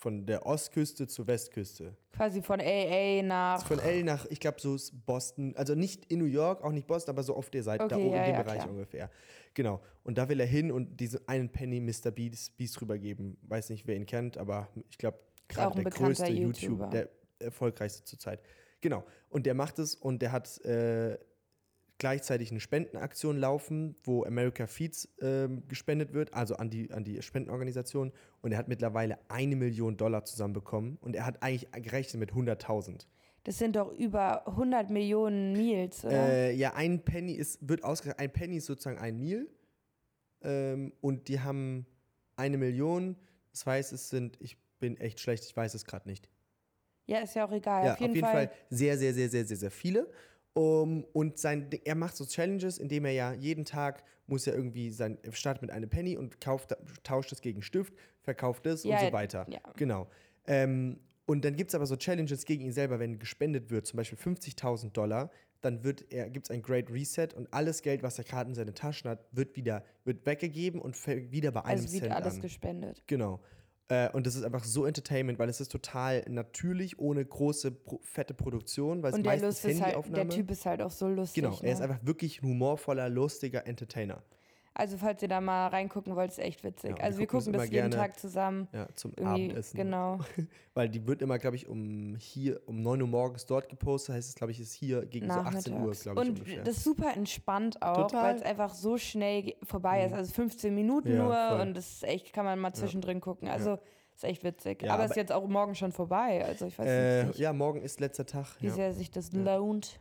[SPEAKER 2] von der Ostküste zur Westküste.
[SPEAKER 3] Quasi von AA nach.
[SPEAKER 2] Von L nach, ich glaube, so ist Boston, also nicht in New York, auch nicht Boston, aber so auf der Seite, da
[SPEAKER 3] Okay,
[SPEAKER 2] oben
[SPEAKER 3] ja,
[SPEAKER 2] in dem
[SPEAKER 3] ja,
[SPEAKER 2] Bereich
[SPEAKER 3] klar.
[SPEAKER 2] ungefähr. Genau. Und da will er hin und diesen einen Penny Mr. Beast, Beast rübergeben. Weiß nicht, wer ihn kennt, aber ich glaube, gerade der größte
[SPEAKER 3] YouTuber.
[SPEAKER 2] YouTube, der erfolgreichste zurzeit. Genau. Und der macht es und der hat äh, gleichzeitig eine Spendenaktion laufen, wo America Feeds ähm, gespendet wird, also an die, an die Spendenorganisation. Und er hat mittlerweile eine Million Dollar zusammenbekommen und er hat eigentlich gerechnet mit 100.000.
[SPEAKER 3] Das sind doch über 100 Millionen Meals, oder?
[SPEAKER 2] Äh, ja, ein Penny ist, wird ausgerechnet, ein Penny ist sozusagen ein Meal. Ähm, und die haben eine Million. Das heißt, es sind, ich bin echt schlecht, ich weiß es gerade nicht.
[SPEAKER 3] ja, ist ja auch egal.
[SPEAKER 2] Ja,
[SPEAKER 3] auf jeden, Fall.
[SPEAKER 2] sehr, sehr, sehr, sehr, sehr, sehr viele. Um, und sein, er macht so Challenges, indem er ja jeden Tag muss er irgendwie sein, startet mit einem Penny und kauft, tauscht es gegen Stift, verkauft es
[SPEAKER 3] Ja,
[SPEAKER 2] und so weiter.
[SPEAKER 3] ja.
[SPEAKER 2] Genau. Ähm, und dann gibt es aber so Challenges gegen ihn selber, wenn gespendet wird, zum Beispiel 50.000 Dollar, dann wird er, gibt es ein Great Reset und alles Geld, was er gerade in seinen Taschen hat, wird wieder, wird weggegeben und fällt wieder bei einem
[SPEAKER 3] Also wird
[SPEAKER 2] Cent
[SPEAKER 3] alles
[SPEAKER 2] an.
[SPEAKER 3] gespendet.
[SPEAKER 2] Genau. Äh, und das ist einfach so Entertainment, weil es ist total natürlich, ohne große, fette Produktion, weil es
[SPEAKER 3] Und der,
[SPEAKER 2] meistens
[SPEAKER 3] Lust ist halt, der Typ ist halt auch so lustig.
[SPEAKER 2] genau, er ist
[SPEAKER 3] ne?
[SPEAKER 2] einfach wirklich ein humorvoller, lustiger Entertainer.
[SPEAKER 3] Also falls ihr da mal reingucken wollt, ist echt witzig.
[SPEAKER 2] Ja, wir
[SPEAKER 3] also wir
[SPEAKER 2] gucken's
[SPEAKER 3] gucken das jeden
[SPEAKER 2] gerne.
[SPEAKER 3] Tag zusammen.
[SPEAKER 2] Ja, zum
[SPEAKER 3] Irgendwie,
[SPEAKER 2] Abendessen.
[SPEAKER 3] genau.
[SPEAKER 2] Weil die wird immer, glaube ich, um hier, um 9 Uhr morgens dort gepostet. Heißt es, glaube ich, ist hier gegen so 18 Uhr, glaube ich,
[SPEAKER 3] Und
[SPEAKER 2] ungefähr.
[SPEAKER 3] das ist super entspannt auch, weil es einfach so schnell vorbei ist.
[SPEAKER 2] Mhm.
[SPEAKER 3] Also 15 Minuten
[SPEAKER 2] Ja,
[SPEAKER 3] nur
[SPEAKER 2] voll.
[SPEAKER 3] und das ist echt, kann man mal zwischendrin gucken. Also ist echt witzig. Aber
[SPEAKER 2] aber-
[SPEAKER 3] ist jetzt auch morgen schon vorbei. Also ich weiß
[SPEAKER 2] äh,
[SPEAKER 3] nicht,
[SPEAKER 2] ja, morgen ist letzter Tag.
[SPEAKER 3] wie sehr sich das lohnt.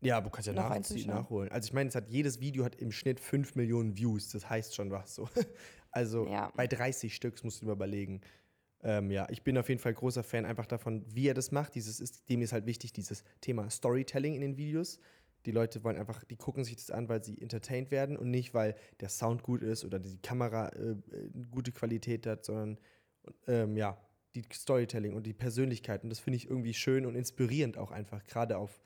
[SPEAKER 2] Ja, du kannst ja
[SPEAKER 3] einzuschauen.
[SPEAKER 2] nachholen. Also ich meine, es hat jedes Video hat im Schnitt 5 Millionen Views. Das heißt schon was so. Also
[SPEAKER 3] Ja.
[SPEAKER 2] bei 30 Stück musst du dir überlegen. Ähm, ja, ich bin auf jeden Fall großer Fan einfach davon, wie er das macht. Dieses ist, dem ist halt wichtig, dieses Thema Storytelling in den Videos. Die Leute wollen einfach, die gucken sich das an, weil sie entertained werden und nicht, weil der Sound gut ist oder die Kamera äh, äh, gute Qualität hat, sondern ähm, ja, die Storytelling und die Persönlichkeit. Und das finde ich irgendwie schön und inspirierend auch einfach, gerade auf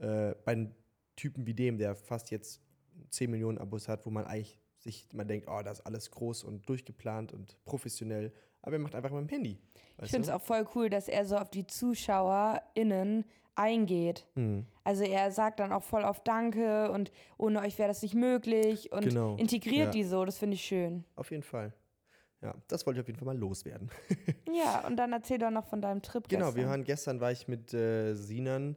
[SPEAKER 2] äh, bei einem Typen wie dem, der fast jetzt 10 Millionen Abos hat, wo man eigentlich sich, man denkt, oh, das ist alles groß und durchgeplant und professionell, aber er macht einfach mit dem Handy.
[SPEAKER 3] Ich finde es auch voll cool, dass er so auf die ZuschauerInnen eingeht.
[SPEAKER 2] Mhm.
[SPEAKER 3] Also er sagt dann auch voll auf Danke und ohne euch wäre das nicht möglich und
[SPEAKER 2] Genau,
[SPEAKER 3] integriert
[SPEAKER 2] ja.
[SPEAKER 3] die so. Das finde ich schön.
[SPEAKER 2] Auf jeden Fall. Ja, das wollte ich auf jeden Fall mal loswerden.
[SPEAKER 3] Ja, und dann erzähl doch noch von deinem Trip
[SPEAKER 2] Genau,
[SPEAKER 3] gestern.
[SPEAKER 2] wir waren gestern, war ich mit äh, Sinan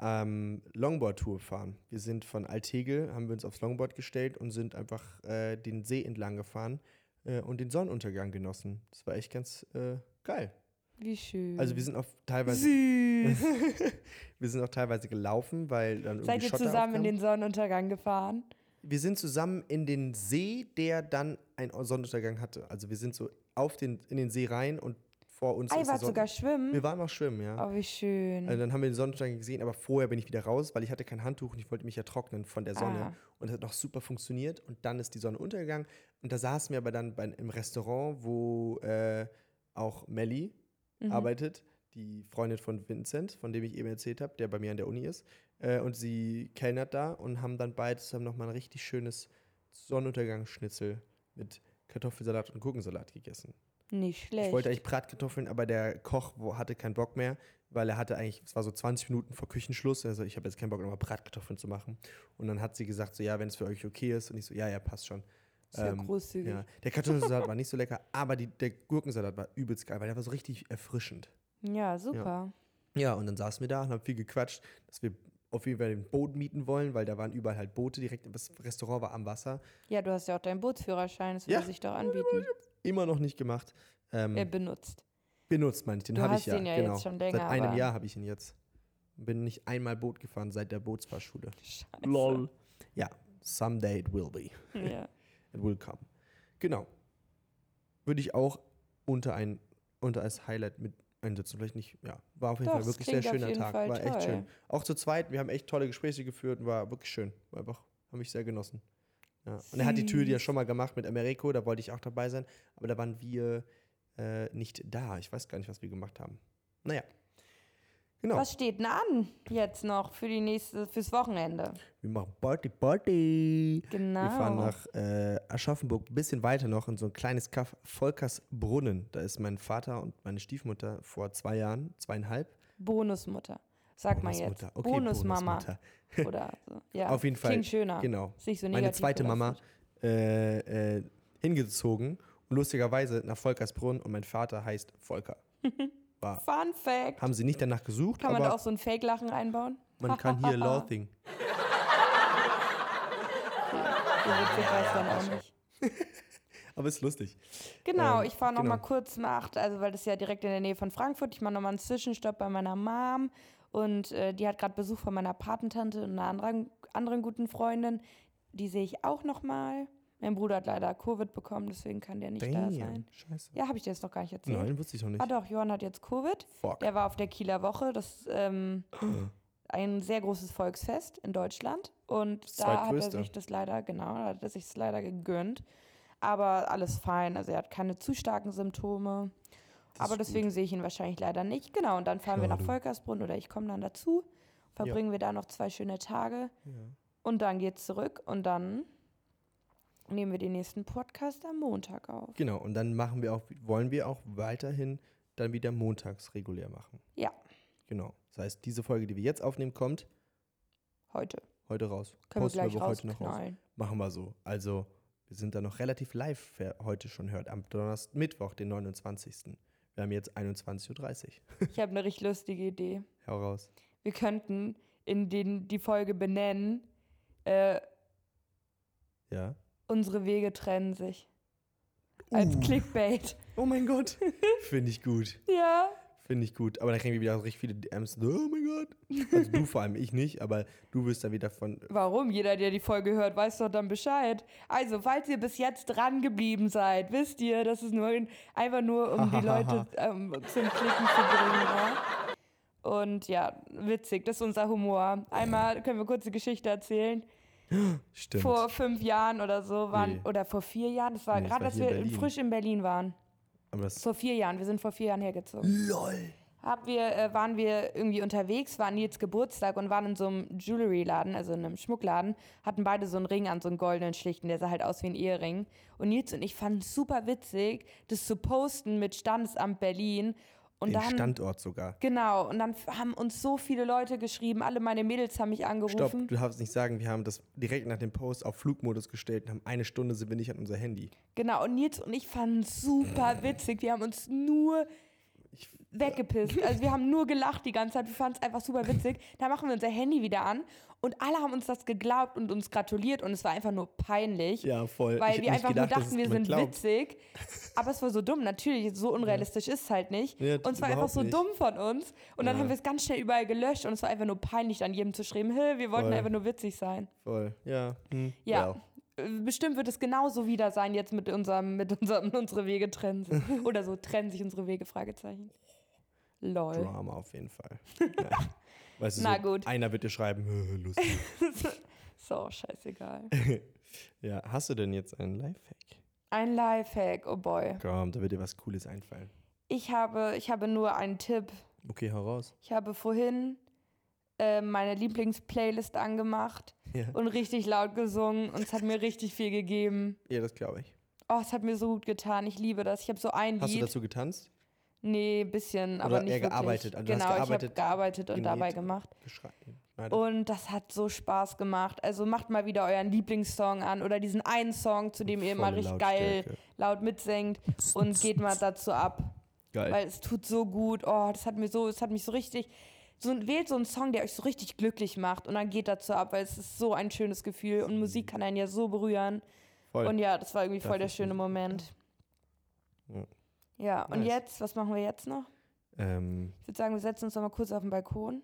[SPEAKER 2] ähm, Longboard-Tour fahren. Wir sind von Altegel, haben wir uns aufs Longboard gestellt und sind einfach äh, den See entlang gefahren äh, und den Sonnenuntergang genossen. Das war echt ganz äh, geil.
[SPEAKER 3] Wie schön.
[SPEAKER 2] Also wir sind auch teilweise,
[SPEAKER 3] Süß.
[SPEAKER 2] wir sind auch teilweise gelaufen, weil dann irgendwie
[SPEAKER 3] Seid ihr
[SPEAKER 2] Schotter
[SPEAKER 3] zusammen in
[SPEAKER 2] aufkam.
[SPEAKER 3] den Sonnenuntergang gefahren?
[SPEAKER 2] Wir sind zusammen in den See, der dann einen Sonnenuntergang hatte. Also wir sind so auf den, in den See rein und vor uns
[SPEAKER 3] Ah, ihr wart sogar schwimmen?
[SPEAKER 2] Wir waren auch schwimmen, ja.
[SPEAKER 3] Oh, wie schön.
[SPEAKER 2] Also dann haben wir den Sonnenuntergang gesehen, aber vorher bin ich wieder raus, weil ich hatte kein Handtuch und ich wollte mich ja trocknen von der Sonne.
[SPEAKER 3] Ah.
[SPEAKER 2] Und es hat noch super funktioniert. Und dann ist die Sonne untergegangen. Und da saßen wir aber dann bei, im Restaurant, wo äh, auch Melly
[SPEAKER 3] Mhm.
[SPEAKER 2] arbeitet, die Freundin von Vincent, von dem ich eben erzählt habe, der bei mir an der Uni ist. Äh, und sie kellnert da und haben dann beide zusammen nochmal ein richtig schönes Sonnenuntergangsschnitzel mit Kartoffelsalat und Gurkensalat gegessen.
[SPEAKER 3] Nicht schlecht.
[SPEAKER 2] Ich wollte eigentlich Bratkartoffeln, aber der Koch hatte keinen Bock mehr, weil er hatte eigentlich, es war so 20 Minuten vor Küchenschluss, also ich habe jetzt keinen Bock, nochmal Bratkartoffeln zu machen. Und dann hat sie gesagt, so ja, wenn es für euch okay ist. Und ich so, ja, ja, passt schon.
[SPEAKER 3] Sehr
[SPEAKER 2] ähm,
[SPEAKER 3] großzügig.
[SPEAKER 2] Ja. Der Kartoffelsalat war nicht so lecker, aber die, der Gurkensalat war übelst geil, weil der war so richtig erfrischend.
[SPEAKER 3] Ja, super.
[SPEAKER 2] Ja, und dann saßen wir da und haben viel gequatscht, dass wir auf jeden Fall ein Boot mieten wollen, weil da waren überall halt Boote direkt, das Restaurant war am Wasser.
[SPEAKER 3] Ja, du hast ja auch deinen Bootsführerschein, das
[SPEAKER 2] Ja.
[SPEAKER 3] würde sich doch anbieten.
[SPEAKER 2] Immer noch nicht gemacht. Ähm,
[SPEAKER 3] Er benutzt.
[SPEAKER 2] benutzt, meine ich. Den habe ich ja.
[SPEAKER 3] den ja
[SPEAKER 2] genau.
[SPEAKER 3] jetzt schon länger,
[SPEAKER 2] Seit einem
[SPEAKER 3] aber-
[SPEAKER 2] Jahr habe ich ihn jetzt. Bin nicht einmal Boot gefahren seit der Bootsfahrschule.
[SPEAKER 3] Scheiße.
[SPEAKER 2] Ja, someday it will be.
[SPEAKER 3] Ja.
[SPEAKER 2] It will come. Genau. Würde ich auch unter ein unter als Highlight mit einsetzen. Vielleicht nicht, ja. War auf jeden
[SPEAKER 3] Doch,
[SPEAKER 2] Fall wirklich sehr schöner Tag.
[SPEAKER 3] Fall
[SPEAKER 2] war echt
[SPEAKER 3] toll.
[SPEAKER 2] schön. Auch zu zweit, wir haben echt tolle Gespräche geführt und war wirklich schön. War einfach, habe ich sehr genossen. Ja. Und er hat die Tür ja schon mal gemacht mit Americo, da wollte ich auch dabei sein, aber da waren wir äh, nicht da. Ich weiß gar nicht, was wir gemacht haben. Naja. Genau.
[SPEAKER 3] Was steht denn an jetzt noch für die nächste, fürs Wochenende?
[SPEAKER 2] Wir machen Party, Party.
[SPEAKER 3] Genau.
[SPEAKER 2] Wir fahren nach äh, Aschaffenburg, ein bisschen weiter noch in so ein kleines Kaff, Volkersbrunnen. Da ist mein Vater und meine Stiefmutter vor zwei Jahren, zweieinhalb.
[SPEAKER 3] Bonusmutter. Sag mal jetzt.
[SPEAKER 2] Okay,
[SPEAKER 3] Bonusmama.
[SPEAKER 2] Bonusmutter.
[SPEAKER 3] Oder so. Ja,
[SPEAKER 2] Auf jeden Fall.
[SPEAKER 3] Klingt schöner.
[SPEAKER 2] Genau.
[SPEAKER 3] Ist nicht so
[SPEAKER 2] Meine
[SPEAKER 3] negativ
[SPEAKER 2] zweite Mama äh, äh, hingezogen. Und lustigerweise nach Volkersbrunn und mein Vater heißt Volker. War,
[SPEAKER 3] Fun Fact.
[SPEAKER 2] haben sie nicht danach gesucht,
[SPEAKER 3] Kann man da auch so ein Fake-Lachen einbauen?
[SPEAKER 2] man kann hier Lothing.
[SPEAKER 3] So.
[SPEAKER 2] Aber ist lustig.
[SPEAKER 3] Genau,
[SPEAKER 2] Ähm,
[SPEAKER 3] ich fahre noch
[SPEAKER 2] genau.
[SPEAKER 3] mal kurz nach, also weil das ist ja direkt in der Nähe von Frankfurt. Ich mache noch mal einen Zwischenstopp bei meiner Mom und äh, die hat gerade Besuch von meiner Patentante und einer anderen, anderen guten Freundin. Die sehe ich auch noch mal. Mein Bruder hat leider Covid bekommen, deswegen kann der nicht da
[SPEAKER 2] Damn,
[SPEAKER 3] sein.
[SPEAKER 2] scheiße.
[SPEAKER 3] Ja, habe ich dir das noch gar nicht erzählt.
[SPEAKER 2] Nein, wusste ich noch nicht.
[SPEAKER 3] Ah doch, Johann hat jetzt Covid.
[SPEAKER 2] Fuck.
[SPEAKER 3] Der war auf der Kieler Woche. Das ist ähm, ein sehr großes Volksfest in Deutschland. Und
[SPEAKER 2] Das
[SPEAKER 3] da hat er sich das leider, genau, da hat er sich das leider gegönnt. Aber alles fein. Also er hat keine zu starken Symptome.
[SPEAKER 2] Das
[SPEAKER 3] Aber deswegen sehe ich ihn wahrscheinlich leider nicht. Genau, und dann fahren wir nach
[SPEAKER 2] Schade.
[SPEAKER 3] Volkersbrunn oder ich komme dann dazu. Verbringen wir da noch zwei schöne Tage.
[SPEAKER 2] Ja.
[SPEAKER 3] Und dann geht's zurück und dann nehmen wir den nächsten Podcast am Montag auf.
[SPEAKER 2] Genau, und dann machen wir auch, wollen wir auch weiterhin dann wieder montags regulär machen.
[SPEAKER 3] Ja,
[SPEAKER 2] Genau. Das heißt, diese Folge, die wir jetzt aufnehmen, kommt
[SPEAKER 3] heute.
[SPEAKER 2] heute raus.
[SPEAKER 3] Können
[SPEAKER 2] Posten
[SPEAKER 3] wir gleich
[SPEAKER 2] aber heute noch raus. Machen wir so. Also wir sind da noch relativ live, wer heute schon hört, am Donnerstag, Mittwoch, den 29. Wir haben jetzt 21.30 Uhr.
[SPEAKER 3] Ich habe eine richtig lustige Idee.
[SPEAKER 2] Hau raus.
[SPEAKER 3] Wir könnten in den die Folge benennen, äh,
[SPEAKER 2] Ja.
[SPEAKER 3] unsere Wege trennen sich. Als
[SPEAKER 2] Uh.
[SPEAKER 3] Clickbait.
[SPEAKER 2] Oh mein Gott. Finde ich gut.
[SPEAKER 3] Ja.
[SPEAKER 2] Finde ich gut. Aber dann kriegen wir wieder richtig viele DMs. Oh mein Gott. Also du vor allem, ich nicht, aber du wirst dann wieder von.
[SPEAKER 3] Warum? Jeder, der die Folge hört, weiß doch dann Bescheid. Also, falls ihr bis jetzt dran geblieben seid, wisst ihr, das ist nur in, einfach nur, um die Leute ähm, zum Klicken zu bringen. Ja? Und ja, witzig, das ist unser Humor. Einmal können wir kurz die Geschichte erzählen.
[SPEAKER 2] Stimmt.
[SPEAKER 3] Vor fünf Jahren oder so waren,
[SPEAKER 2] Nee.
[SPEAKER 3] oder vor vier Jahren, das war
[SPEAKER 2] Nee,
[SPEAKER 3] gerade, als wir
[SPEAKER 2] Berlin.
[SPEAKER 3] frisch in Berlin waren. Vor vier Jahren, wir sind vor vier Jahren hergezogen.
[SPEAKER 2] LOL.
[SPEAKER 3] Hab wir, äh, waren wir irgendwie unterwegs, waren Nils Geburtstag und waren in so einem Jewelry-Laden, also in einem Schmuckladen, hatten beide so einen Ring an, so einen goldenen schlichten, der sah halt aus wie ein Ehering. Und Nils und ich fanden es super witzig, das zu posten mit Standesamt Berlin. Und
[SPEAKER 2] Den
[SPEAKER 3] dann,
[SPEAKER 2] Standort sogar.
[SPEAKER 3] genau, und dann haben uns so viele Leute geschrieben, alle meine Mädels haben mich angerufen.
[SPEAKER 2] Stopp, du darfst nicht sagen, wir haben das direkt nach dem Post auf Flugmodus gestellt und haben eine Stunde sind wir nicht an unser Handy.
[SPEAKER 3] Genau, und Nils und ich fanden es super witzig. Wir haben uns nur
[SPEAKER 2] Ich,
[SPEAKER 3] weggepisst. Also wir haben nur gelacht die ganze Zeit. Wir fanden es einfach super witzig. Da machen wir unser Handy wieder an und alle haben uns das geglaubt und uns gratuliert und es war einfach nur peinlich.
[SPEAKER 2] ja, voll.
[SPEAKER 3] Weil
[SPEAKER 2] ich
[SPEAKER 3] wir einfach
[SPEAKER 2] gedacht,
[SPEAKER 3] nur dachten, wir sind
[SPEAKER 2] glaubt.
[SPEAKER 3] witzig. Aber es war so dumm. Natürlich, so unrealistisch ist es halt nicht.
[SPEAKER 2] Ja,
[SPEAKER 3] und es war einfach so
[SPEAKER 2] nicht.
[SPEAKER 3] dumm von uns. Und dann
[SPEAKER 2] Ja.
[SPEAKER 3] haben wir es ganz schnell überall gelöscht und es war einfach nur peinlich, an jedem zu schreiben, hey, wir wollten
[SPEAKER 2] Voll.
[SPEAKER 3] einfach nur witzig sein.
[SPEAKER 2] Voll, ja. Hm.
[SPEAKER 3] Ja. Äh, Bestimmt wird es genauso wieder sein jetzt mit unserem, mit unserem, unsere Wege trennen sich. Oder so trennen sich unsere Wege, Fragezeichen. Lol.
[SPEAKER 2] Drama auf jeden Fall. Ja. Weißt du,
[SPEAKER 3] Na
[SPEAKER 2] so,
[SPEAKER 3] gut.
[SPEAKER 2] einer wird dir schreiben, "Hö, lustig.
[SPEAKER 3] so, scheißegal.
[SPEAKER 2] ja, hast du denn jetzt einen Lifehack?
[SPEAKER 3] Ein Lifehack, oh boy.
[SPEAKER 2] Komm, da wird dir was Cooles einfallen.
[SPEAKER 3] Ich habe, ich habe nur einen Tipp.
[SPEAKER 2] Okay, hau raus.
[SPEAKER 3] Ich habe vorhin äh, meine Lieblingsplaylist angemacht
[SPEAKER 2] Ja,
[SPEAKER 3] und richtig laut gesungen und es hat mir richtig viel gegeben.
[SPEAKER 2] ja das glaube ich.
[SPEAKER 3] Oh, es hat mir so gut getan. Ich liebe das. Ich habe so ein
[SPEAKER 2] Hast du
[SPEAKER 3] Lied.
[SPEAKER 2] dazu getanzt?
[SPEAKER 3] nee, ein bisschen, aber
[SPEAKER 2] Oder
[SPEAKER 3] nicht
[SPEAKER 2] eher
[SPEAKER 3] wirklich.
[SPEAKER 2] gearbeitet? Also du hast
[SPEAKER 3] genau, ich
[SPEAKER 2] gearbeitet,
[SPEAKER 3] habe gearbeitet und dabei gemacht. Und das hat so Spaß gemacht. Also macht mal wieder euren Lieblingssong an oder diesen einen Song, zu dem ihr immer richtig geil laut mitsingt und geht mal dazu ab.
[SPEAKER 2] Geil.
[SPEAKER 3] Weil es tut so gut. Oh, das hat mir so, es hat mich so richtig. So, wählt so einen Song, der euch so richtig glücklich macht und dann geht dazu ab, weil es ist so ein schönes Gefühl und Musik kann einen ja so berühren.
[SPEAKER 2] Voll.
[SPEAKER 3] Und ja, das war irgendwie voll
[SPEAKER 2] Dafür
[SPEAKER 3] der schöne
[SPEAKER 2] Musik
[SPEAKER 3] Moment.
[SPEAKER 2] Ja.
[SPEAKER 3] Ja, und
[SPEAKER 2] Nice.
[SPEAKER 3] jetzt, was machen wir jetzt noch?
[SPEAKER 2] ähm,
[SPEAKER 3] Ich würde sagen, wir setzen uns noch mal kurz auf den Balkon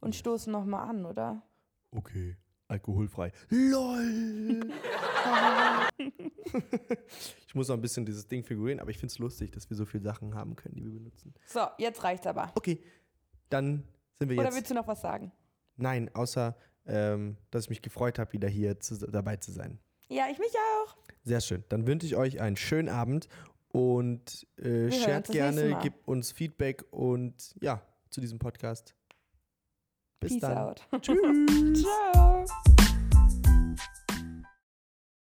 [SPEAKER 3] und stoßen noch mal an, oder?
[SPEAKER 2] okay. Alkoholfrei. LOL! ich muss noch ein bisschen dieses Ding figurieren, aber ich finde es lustig, dass wir so viele Sachen haben können, die wir benutzen.
[SPEAKER 3] So, jetzt reicht's aber.
[SPEAKER 2] Okay, dann sind wir
[SPEAKER 3] Oder
[SPEAKER 2] jetzt.
[SPEAKER 3] willst du noch was sagen?
[SPEAKER 2] Nein, außer, ähm, dass ich mich gefreut habe, wieder hier zu, dabei zu sein.
[SPEAKER 3] Ja, ich mich auch.
[SPEAKER 2] Sehr schön. Dann wünsche ich euch einen schönen Abend und äh, shared gerne, gebt uns Feedback und ja, zu diesem Podcast. Bis
[SPEAKER 3] Peace
[SPEAKER 2] dann.
[SPEAKER 3] out.
[SPEAKER 2] Tschüss.
[SPEAKER 3] Ciao.